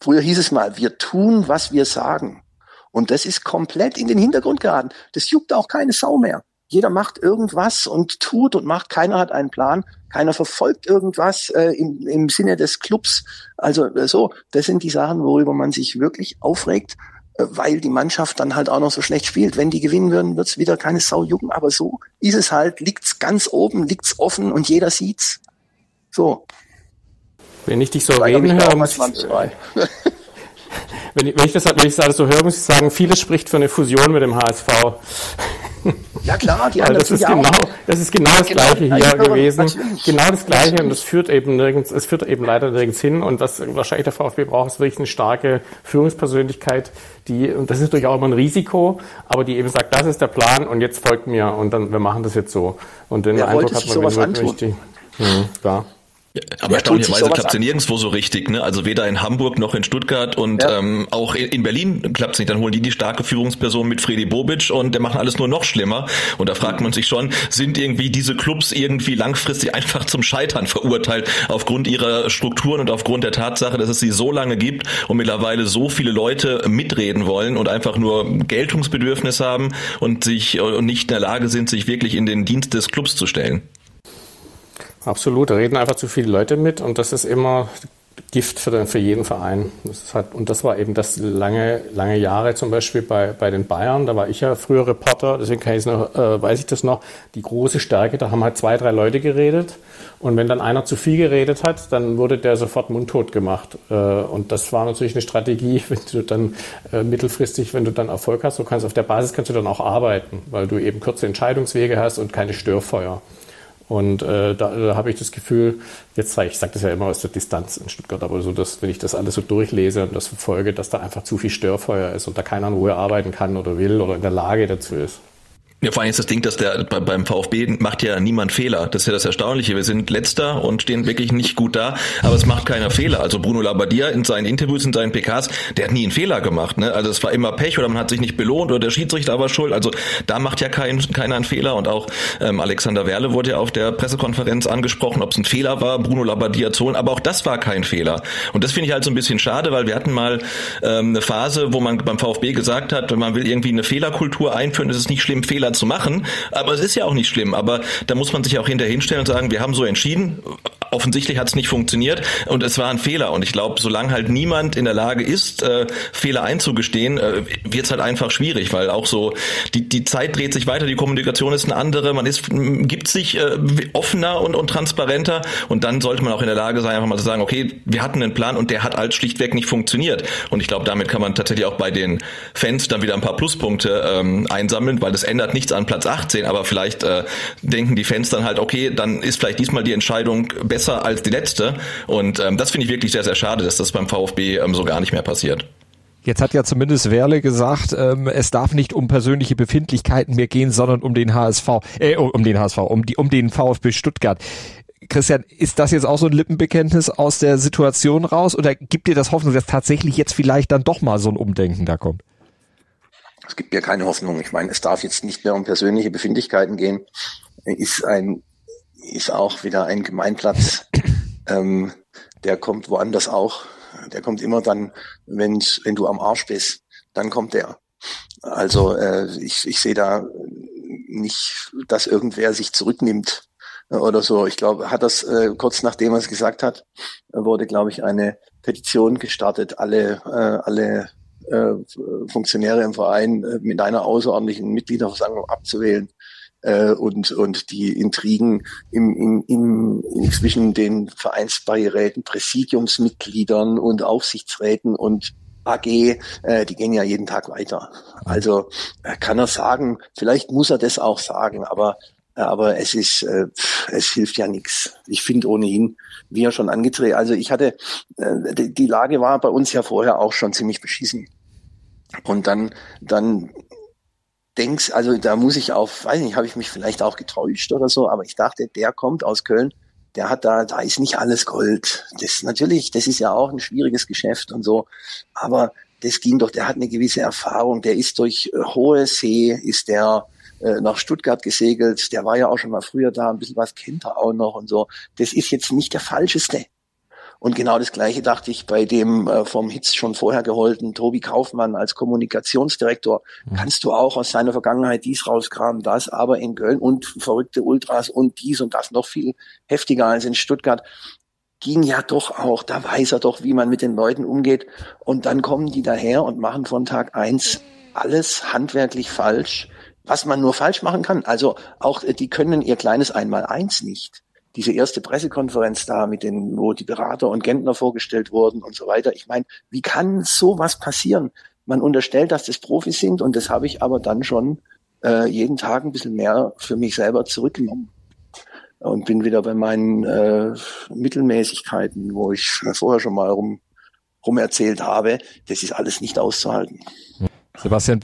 Früher hieß es mal, wir tun, was wir sagen. Und das ist komplett in den Hintergrund geraten. Das juckt auch keine Sau mehr. Jeder macht irgendwas und tut und macht. Keiner hat einen Plan. Keiner verfolgt irgendwas äh, im, im Sinne des Clubs. Also äh, so, das sind die Sachen, worüber man sich wirklich aufregt weil die Mannschaft dann halt auch noch so schlecht spielt. Wenn die gewinnen würden, wird's wieder keine Sau jucken, aber so ist es halt, liegt's ganz oben, liegt's offen und jeder sieht's. So. Wenn ich dich so reden höre, muss ich, wenn, ich, wenn, ich das, wenn ich das alles so höre, muss ich sagen, vieles spricht für eine Fusion mit dem HSV. Ja klar, die anderen das ist genau, das ist genau das genau, Gleiche hier gewesen. Genau das Gleiche und das führt eben nirgends, es führt eben leider nirgends hin und was wahrscheinlich der VfB braucht, ist wirklich eine starke Führungspersönlichkeit, die, und das ist natürlich auch immer ein Risiko, aber die eben sagt, das ist der Plan und jetzt folgt mir und dann, wir machen das jetzt so. Und den Wer Eindruck hat man, wenn wirklich die, hm, klar. Ja, aber erstaunlicherweise klappt es ja nirgendwo so richtig. Ne? Also weder in Hamburg noch in Stuttgart und ja. ähm, auch in Berlin klappt es nicht. Dann holen die die starke Führungsperson mit Freddy Bobic und der machen alles nur noch schlimmer. Und da fragt man sich schon, sind irgendwie diese Clubs irgendwie langfristig einfach zum Scheitern verurteilt aufgrund ihrer Strukturen und aufgrund der Tatsache, dass es sie so lange gibt und mittlerweile so viele Leute mitreden wollen und einfach nur Geltungsbedürfnis haben und sich und nicht in der Lage sind, sich wirklich in den Dienst des Clubs zu stellen. Absolut, da reden einfach zu viele Leute mit und das ist immer Gift für, den, für jeden Verein. Das hat, und das war eben das lange, lange Jahre zum Beispiel bei, bei den Bayern. Da war ich ja früher Reporter, deswegen kann ich noch, äh, weiß ich das noch. Die große Stärke, da haben halt zwei, drei Leute geredet. Und wenn dann einer zu viel geredet hat, dann wurde der sofort mundtot gemacht. Äh, und das war natürlich eine Strategie, wenn du dann äh, mittelfristig, wenn du dann Erfolg hast, du kannst auf der Basis kannst du dann auch arbeiten, weil du eben kurze Entscheidungswege hast und keine Störfeuer. Und äh, da, da habe ich das Gefühl, jetzt ich sage das ja immer aus der Distanz in Stuttgart, aber so, dass wenn ich das alles so durchlese und das verfolge, dass da einfach zu viel Störfeuer ist und da keiner in Ruhe arbeiten kann oder will oder in der Lage dazu ist. Ja, vor allem ist das Ding, dass der beim VfB macht ja niemand Fehler. Das ist ja das Erstaunliche. Wir sind letzter und stehen wirklich nicht gut da, aber es macht keiner Fehler. Also Bruno Labbadia in seinen Interviews, in seinen PKs, der hat nie einen Fehler gemacht. Ne? Also es war immer Pech oder man hat sich nicht belohnt oder der Schiedsrichter war schuld. Also da macht ja kein, keiner einen Fehler. Und auch ähm, Alexander Werle wurde ja auf der Pressekonferenz angesprochen, ob es ein Fehler war, Bruno Labbadia zu holen. Aber auch das war kein Fehler. Und das finde ich halt so ein bisschen schade, weil wir hatten mal ähm, eine Phase, wo man beim VfB gesagt hat, man will irgendwie eine Fehlerkultur einführen, ist es nicht schlimm, Fehler zu machen. Aber es ist ja auch nicht schlimm. Aber da muss man sich auch hinterher hinstellen und sagen, wir haben so entschieden. Offensichtlich hat es nicht funktioniert und es war ein Fehler. Und ich glaube, solange halt niemand in der Lage ist, äh, Fehler einzugestehen, äh, wird es halt einfach schwierig, weil auch so die, die Zeit dreht sich weiter, die Kommunikation ist eine andere, man ist, gibt sich äh, offener und, und transparenter und dann sollte man auch in der Lage sein, einfach mal zu sagen, okay, wir hatten einen Plan und der hat halt schlichtweg nicht funktioniert. Und ich glaube, damit kann man tatsächlich auch bei den Fans dann wieder ein paar Pluspunkte ähm, einsammeln, weil das ändert nichts an Platz 18, aber vielleicht äh, denken die Fans dann halt, okay, dann ist vielleicht diesmal die Entscheidung besser als die letzte. Und ähm, das finde ich wirklich sehr, sehr schade, dass das beim VfB ähm, so gar nicht mehr passiert. Jetzt hat ja zumindest Werle gesagt, ähm, es darf nicht um persönliche Befindlichkeiten mehr gehen, sondern um den HSV, äh, um den HSV, um die, um den VfB Stuttgart. Christian, ist das jetzt auch so ein Lippenbekenntnis aus der Situation raus oder gibt dir das Hoffnung, dass tatsächlich jetzt vielleicht dann doch mal so ein Umdenken da kommt? Es gibt mir keine Hoffnung. Ich meine, es darf jetzt nicht mehr um persönliche Befindlichkeiten gehen. Ist ein, ist auch wieder ein Gemeinplatz. Ähm, der kommt woanders auch. Der kommt immer dann, wenn's, wenn du am Arsch bist, dann kommt der. Also äh, ich, ich sehe da nicht, dass irgendwer sich zurücknimmt oder so. Ich glaube, hat das äh, kurz nachdem er es gesagt hat, wurde, glaube ich, eine Petition gestartet. Alle, äh, alle äh, Funktionäre im Verein äh, mit einer außerordentlichen Mitgliederversammlung abzuwählen äh, und, und die Intrigen im, im, im, im zwischen den Vereinsbeiräten, Präsidiumsmitgliedern und Aufsichtsräten und AG, äh, die gehen ja jeden Tag weiter. Also äh, kann er sagen, vielleicht muss er das auch sagen, aber aber es ist, äh, es hilft ja nichts. Ich finde ohnehin, wie er schon angedreht, also ich hatte, äh, die, die Lage war bei uns ja vorher auch schon ziemlich beschissen. Und dann, dann denkst, also da muss ich auf, weiß nicht, habe ich mich vielleicht auch getäuscht oder so, aber ich dachte, der kommt aus Köln, der hat da, da ist nicht alles Gold. Das natürlich, das ist ja auch ein schwieriges Geschäft und so, aber das ging doch, der hat eine gewisse Erfahrung, der ist durch äh, hohe See, ist der äh, nach Stuttgart gesegelt, der war ja auch schon mal früher da, ein bisschen was kennt er auch noch und so. Das ist jetzt nicht der falscheste. Und genau das Gleiche dachte ich bei dem äh, vom Hitz schon vorher geholten Tobi Kaufmann als Kommunikationsdirektor. Mhm. Kannst du auch aus seiner Vergangenheit dies rauskramen, das, aber in Köln und verrückte Ultras und dies und das noch viel heftiger als in Stuttgart. ging ja doch auch, da weiß er doch, wie man mit den Leuten umgeht. Und dann kommen die daher und machen von Tag eins alles handwerklich falsch, was man nur falsch machen kann. Also auch, äh, die können ihr kleines Einmaleins nicht. Diese erste Pressekonferenz da mit den, wo die Berater und Gentner vorgestellt wurden und so weiter. Ich meine, wie kann sowas passieren? Man unterstellt, dass das Profis sind und das habe ich aber dann schon äh, jeden Tag ein bisschen mehr für mich selber zurückgenommen und bin wieder bei meinen äh, Mittelmäßigkeiten, wo ich vorher schon mal rum, rum erzählt habe. Das ist alles nicht auszuhalten. Sebastian,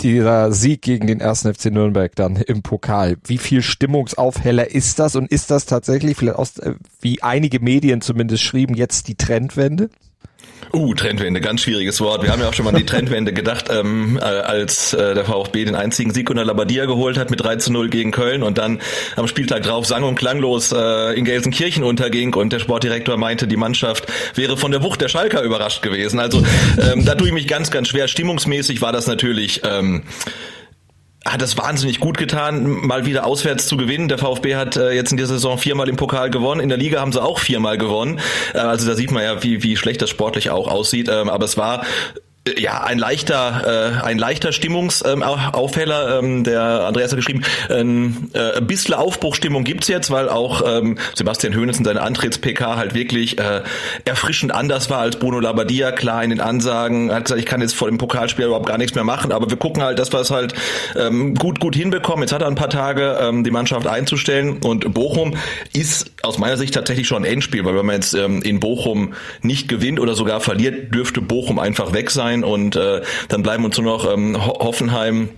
dieser Sieg gegen den ersten FC Nürnberg dann im Pokal. Wie viel Stimmungsaufheller ist das und ist das tatsächlich vielleicht aus, äh, wie einige Medien zumindest schrieben, jetzt die Trendwende? Uh, Trendwende, ganz schwieriges Wort. Wir haben ja auch schon mal an die Trendwende gedacht, ähm, äh, als äh, der VfB den einzigen Sieg unter Labadia geholt hat mit 3 zu 0 gegen Köln und dann am Spieltag drauf sang und klanglos äh, in Gelsenkirchen unterging und der Sportdirektor meinte, die Mannschaft wäre von der Wucht der Schalker überrascht gewesen. Also ähm, da tue ich mich ganz, ganz schwer. Stimmungsmäßig war das natürlich ähm, hat es wahnsinnig gut getan, mal wieder auswärts zu gewinnen. Der VfB hat äh, jetzt in dieser Saison viermal im Pokal gewonnen. In der Liga haben sie auch viermal gewonnen. Äh, also da sieht man ja, wie, wie schlecht das sportlich auch aussieht. Ähm, aber es war ja, ein leichter, äh, ein leichter Stimmungsaufheller. Ähm, ähm, der Andreas hat geschrieben, ähm, äh, ein bisschen Aufbruchstimmung gibt's jetzt, weil auch ähm, Sebastian Hoeneß in seiner Antritts-PK halt wirklich äh, erfrischend anders war als Bruno Labbadia. Klar in den Ansagen hat gesagt, ich kann jetzt vor dem Pokalspiel überhaupt gar nichts mehr machen, aber wir gucken halt, dass wir es halt ähm, gut, gut hinbekommen. Jetzt hat er ein paar Tage, ähm, die Mannschaft einzustellen und Bochum ist aus meiner Sicht tatsächlich schon ein Endspiel, weil wenn man jetzt ähm, in Bochum nicht gewinnt oder sogar verliert, dürfte Bochum einfach weg sein sein und äh, dann bleiben uns nur noch ähm, Hoffenheim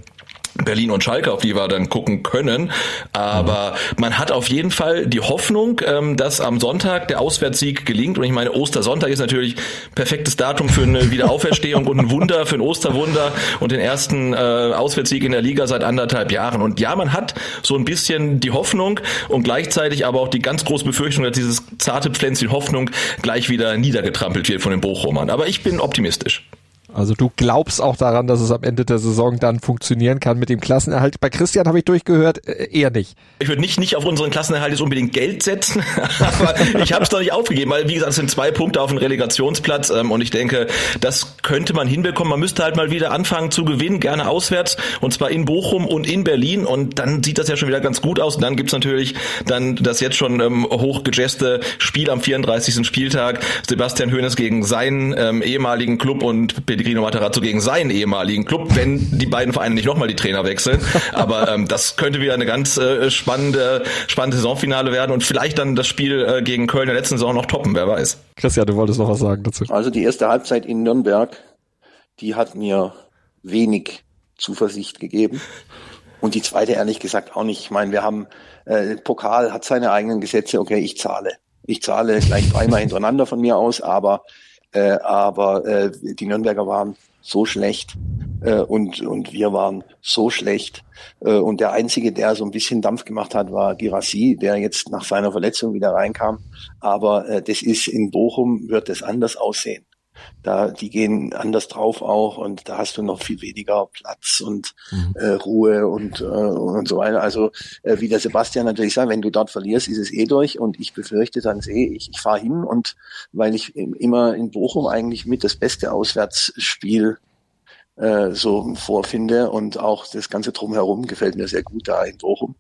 Berlin und Schalke, auf die wir dann gucken können. Aber mhm. man hat auf jeden Fall die Hoffnung, ähm, dass am Sonntag der Auswärtssieg gelingt. Und ich meine, Ostersonntag ist natürlich perfektes Datum für eine Wiederauferstehung und ein Wunder, für ein Osterwunder und den ersten äh, Auswärtssieg in der Liga seit anderthalb Jahren. Und ja, man hat so ein bisschen die Hoffnung und gleichzeitig aber auch die ganz große Befürchtung, dass dieses zarte Pflänzchen Hoffnung gleich wieder niedergetrampelt wird von den Bochumern. Aber ich bin optimistisch. Also du glaubst auch daran, dass es am Ende der Saison dann funktionieren kann mit dem Klassenerhalt. Bei Christian habe ich durchgehört, äh, eher nicht. Ich würde nicht, nicht auf unseren Klassenerhalt jetzt unbedingt Geld setzen, aber ich habe es doch nicht aufgegeben, weil wie gesagt, es sind zwei Punkte auf dem Relegationsplatz ähm, und ich denke, das könnte man hinbekommen. Man müsste halt mal wieder anfangen zu gewinnen, gerne auswärts und zwar in Bochum und in Berlin und dann sieht das ja schon wieder ganz gut aus. Und dann gibt's natürlich dann das jetzt schon ähm, hochgejeste Spiel am 34. Spieltag. Sebastian Hoeneß gegen seinen ähm, ehemaligen Club und Pellegrino Matarazzo gegen seinen ehemaligen Club, wenn die beiden Vereine nicht nochmal die Trainer wechseln. Aber ähm, das könnte wieder eine ganz äh, spannende, spannende Saisonfinale werden und vielleicht dann das Spiel äh, gegen Köln der letzten Saison noch toppen, wer weiß. Christian, du wolltest noch was sagen dazu. Also die erste Halbzeit in Nürnberg, die hat mir wenig Zuversicht gegeben. Und die zweite ehrlich gesagt auch nicht. Ich meine, wir haben, äh, Pokal hat seine eigenen Gesetze, okay, ich zahle. Ich zahle gleich dreimal hintereinander von mir aus, aber äh, aber äh, die Nürnberger waren so schlecht äh, und, und wir waren so schlecht. Äh, und der Einzige, der so ein bisschen Dampf gemacht hat, war Girassi, der jetzt nach seiner Verletzung wieder reinkam. Aber äh, das ist in Bochum, wird es anders aussehen. Da, die gehen anders drauf auch und da hast du noch viel weniger Platz und mhm. äh, Ruhe und, äh, und so weiter. Also äh, wie der Sebastian natürlich sagt, wenn du dort verlierst, ist es eh durch und ich befürchte dann sehe ich, ich fahre hin und weil ich immer in Bochum eigentlich mit das beste Auswärtsspiel äh, so vorfinde und auch das ganze drumherum gefällt mir sehr gut da in Bochum.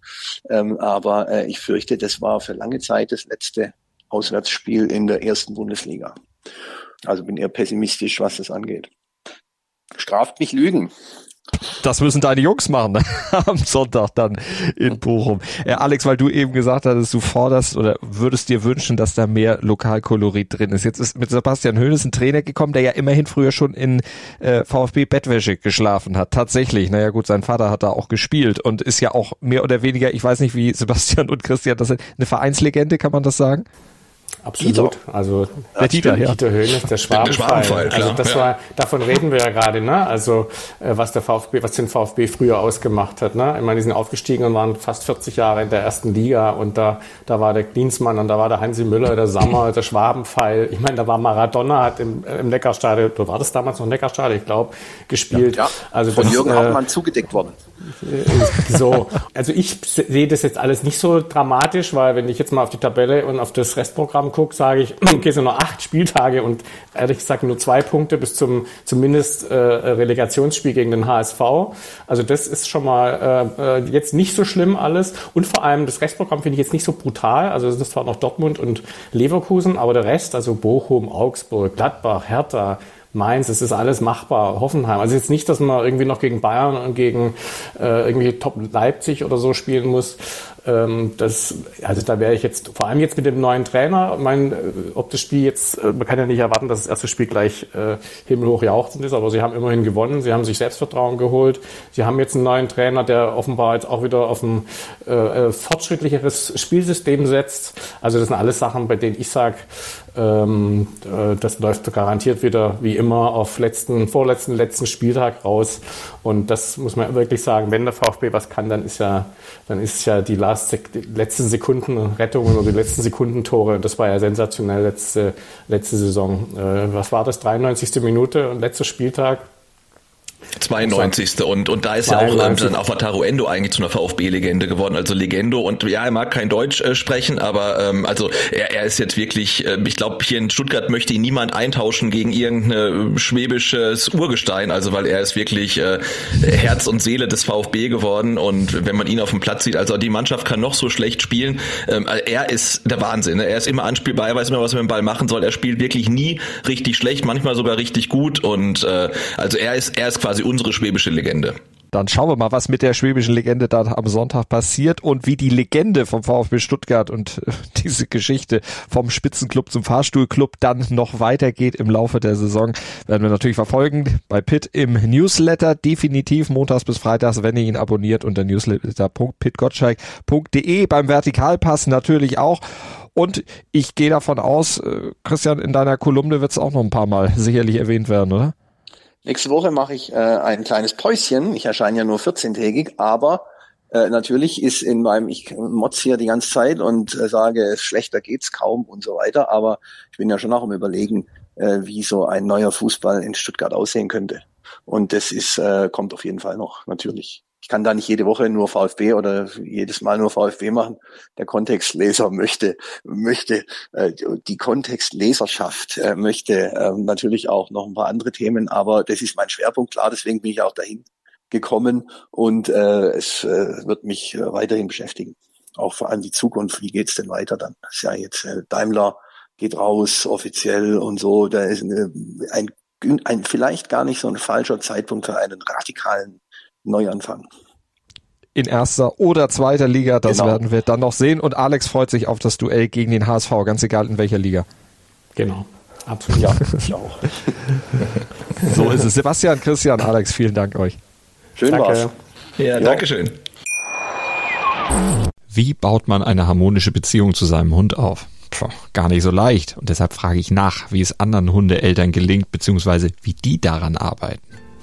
Ähm, aber äh, ich fürchte, das war für lange Zeit das letzte Auswärtsspiel in der ersten Bundesliga. Also bin eher pessimistisch, was das angeht. Straft mich Lügen. Das müssen deine Jungs machen ne? am Sonntag dann in Bochum. Äh, Alex, weil du eben gesagt hattest, du forderst oder würdest dir wünschen, dass da mehr Lokalkolorit drin ist. Jetzt ist mit Sebastian Höhnes ein Trainer gekommen, der ja immerhin früher schon in äh, VfB Bettwäsche geschlafen hat. Tatsächlich. Naja gut, sein Vater hat da auch gespielt und ist ja auch mehr oder weniger, ich weiß nicht, wie Sebastian und Christian das sind, eine Vereinslegende, kann man das sagen? Absolut. Dieter. Also der Dieter, ja. Dieter Höhnes, der Schwabenfall. Der also das ja. war, davon reden wir ja gerade, ne? Also äh, was der VfB, was den VfB früher ausgemacht hat, ne? Ich meine, die sind aufgestiegen und waren fast 40 Jahre in der ersten Liga und da, da war der Klinsmann und da war der Hansi Müller, der Sammer, der Schwabenpfeil. Ich meine, da war Maradona, hat im, im Neckarstadion, du war das damals noch Neckarstadion, ich glaube, gespielt. Ja, ja. Also von das, Jürgen äh, Hauptmann zugedeckt worden. So, also ich sehe das jetzt alles nicht so dramatisch, weil wenn ich jetzt mal auf die Tabelle und auf das Restprogramm gucke, sage ich, okay, es sind nur acht Spieltage und ehrlich gesagt nur zwei Punkte bis zum zumindest äh, Relegationsspiel gegen den HSV. Also das ist schon mal äh, äh, jetzt nicht so schlimm alles und vor allem das Restprogramm finde ich jetzt nicht so brutal. Also das ist zwar noch Dortmund und Leverkusen, aber der Rest, also Bochum, Augsburg, Gladbach, Hertha, Mainz, es ist alles machbar. Hoffenheim. Also jetzt nicht, dass man irgendwie noch gegen Bayern und gegen äh, irgendwie Top Leipzig oder so spielen muss. Ähm, das, also da wäre ich jetzt, vor allem jetzt mit dem neuen Trainer, mein, äh, ob das Spiel jetzt, äh, man kann ja nicht erwarten, dass das erste Spiel gleich äh, himmelhoch jauchzend ist, aber sie haben immerhin gewonnen, sie haben sich Selbstvertrauen geholt, sie haben jetzt einen neuen Trainer, der offenbar jetzt auch wieder auf ein äh, äh fortschrittlicheres Spielsystem setzt. Also das sind alles Sachen, bei denen ich sage, ähm, äh, das läuft garantiert wieder wie immer auf letzten, vorletzten, letzten Spieltag raus. Und das muss man wirklich sagen, wenn der VfB was kann, dann ist ja, dann ist ja die, last, die letzten Sekunden Rettungen oder die letzten Sekundentore. Das war ja sensationell letzte, letzte Saison. Äh, was war das? 93. Minute und letzter Spieltag. 92. Und, und da ist 92. ja auch dann auch Wataru Endo eigentlich zu einer VfB-Legende geworden. Also Legendo und ja, er mag kein Deutsch äh, sprechen, aber ähm, also er, er ist jetzt wirklich, äh, ich glaube, hier in Stuttgart möchte ihn niemand eintauschen gegen irgendein schwäbisches Urgestein, also weil er ist wirklich äh, Herz und Seele des VfB geworden und wenn man ihn auf dem Platz sieht, also die Mannschaft kann noch so schlecht spielen, ähm, er ist der Wahnsinn. Ne? Er ist immer anspielbar, er weiß immer, was er mit dem Ball machen soll. Er spielt wirklich nie richtig schlecht, manchmal sogar richtig gut und äh, also er ist, er ist quasi unsere schwäbische Legende. Dann schauen wir mal, was mit der schwäbischen Legende da am Sonntag passiert und wie die Legende vom VfB Stuttgart und äh, diese Geschichte vom Spitzenclub zum Fahrstuhlclub dann noch weitergeht im Laufe der Saison. Werden wir natürlich verfolgen bei Pitt im Newsletter. Definitiv montags bis freitags, wenn ihr ihn abonniert unter newsletter.pitgottschalk.de. Beim Vertikalpass natürlich auch. Und ich gehe davon aus, äh, Christian, in deiner Kolumne wird es auch noch ein paar Mal sicherlich erwähnt werden, oder? Nächste Woche mache ich äh, ein kleines Päuschen. Ich erscheine ja nur 14-tägig, aber äh, natürlich ist in meinem, ich motz hier die ganze Zeit und äh, sage, schlechter geht's kaum und so weiter, aber ich bin ja schon auch im Überlegen, äh, wie so ein neuer Fußball in Stuttgart aussehen könnte. Und das ist, äh, kommt auf jeden Fall noch, natürlich ich kann da nicht jede Woche nur VfB oder jedes Mal nur VfB machen. Der Kontextleser möchte, möchte äh, die Kontextleserschaft äh, möchte äh, natürlich auch noch ein paar andere Themen, aber das ist mein Schwerpunkt, klar, deswegen bin ich auch dahin gekommen und äh, es äh, wird mich äh, weiterhin beschäftigen. Auch vor allem die Zukunft, wie geht's denn weiter dann? Das ist ja jetzt äh, Daimler geht raus offiziell und so. Da ist eine, ein, ein vielleicht gar nicht so ein falscher Zeitpunkt für einen radikalen Neuanfang in erster oder zweiter Liga. Das genau. werden wir dann noch sehen. Und Alex freut sich auf das Duell gegen den HSV, ganz egal in welcher Liga. Genau. Absolut. Ja, ich auch. so ist es. Sebastian, Christian, Alex, vielen Dank euch. Schön Danke. war's. Ja, ja. Dankeschön. Wie baut man eine harmonische Beziehung zu seinem Hund auf? Puh, gar nicht so leicht. Und deshalb frage ich nach, wie es anderen Hundeeltern gelingt, beziehungsweise wie die daran arbeiten.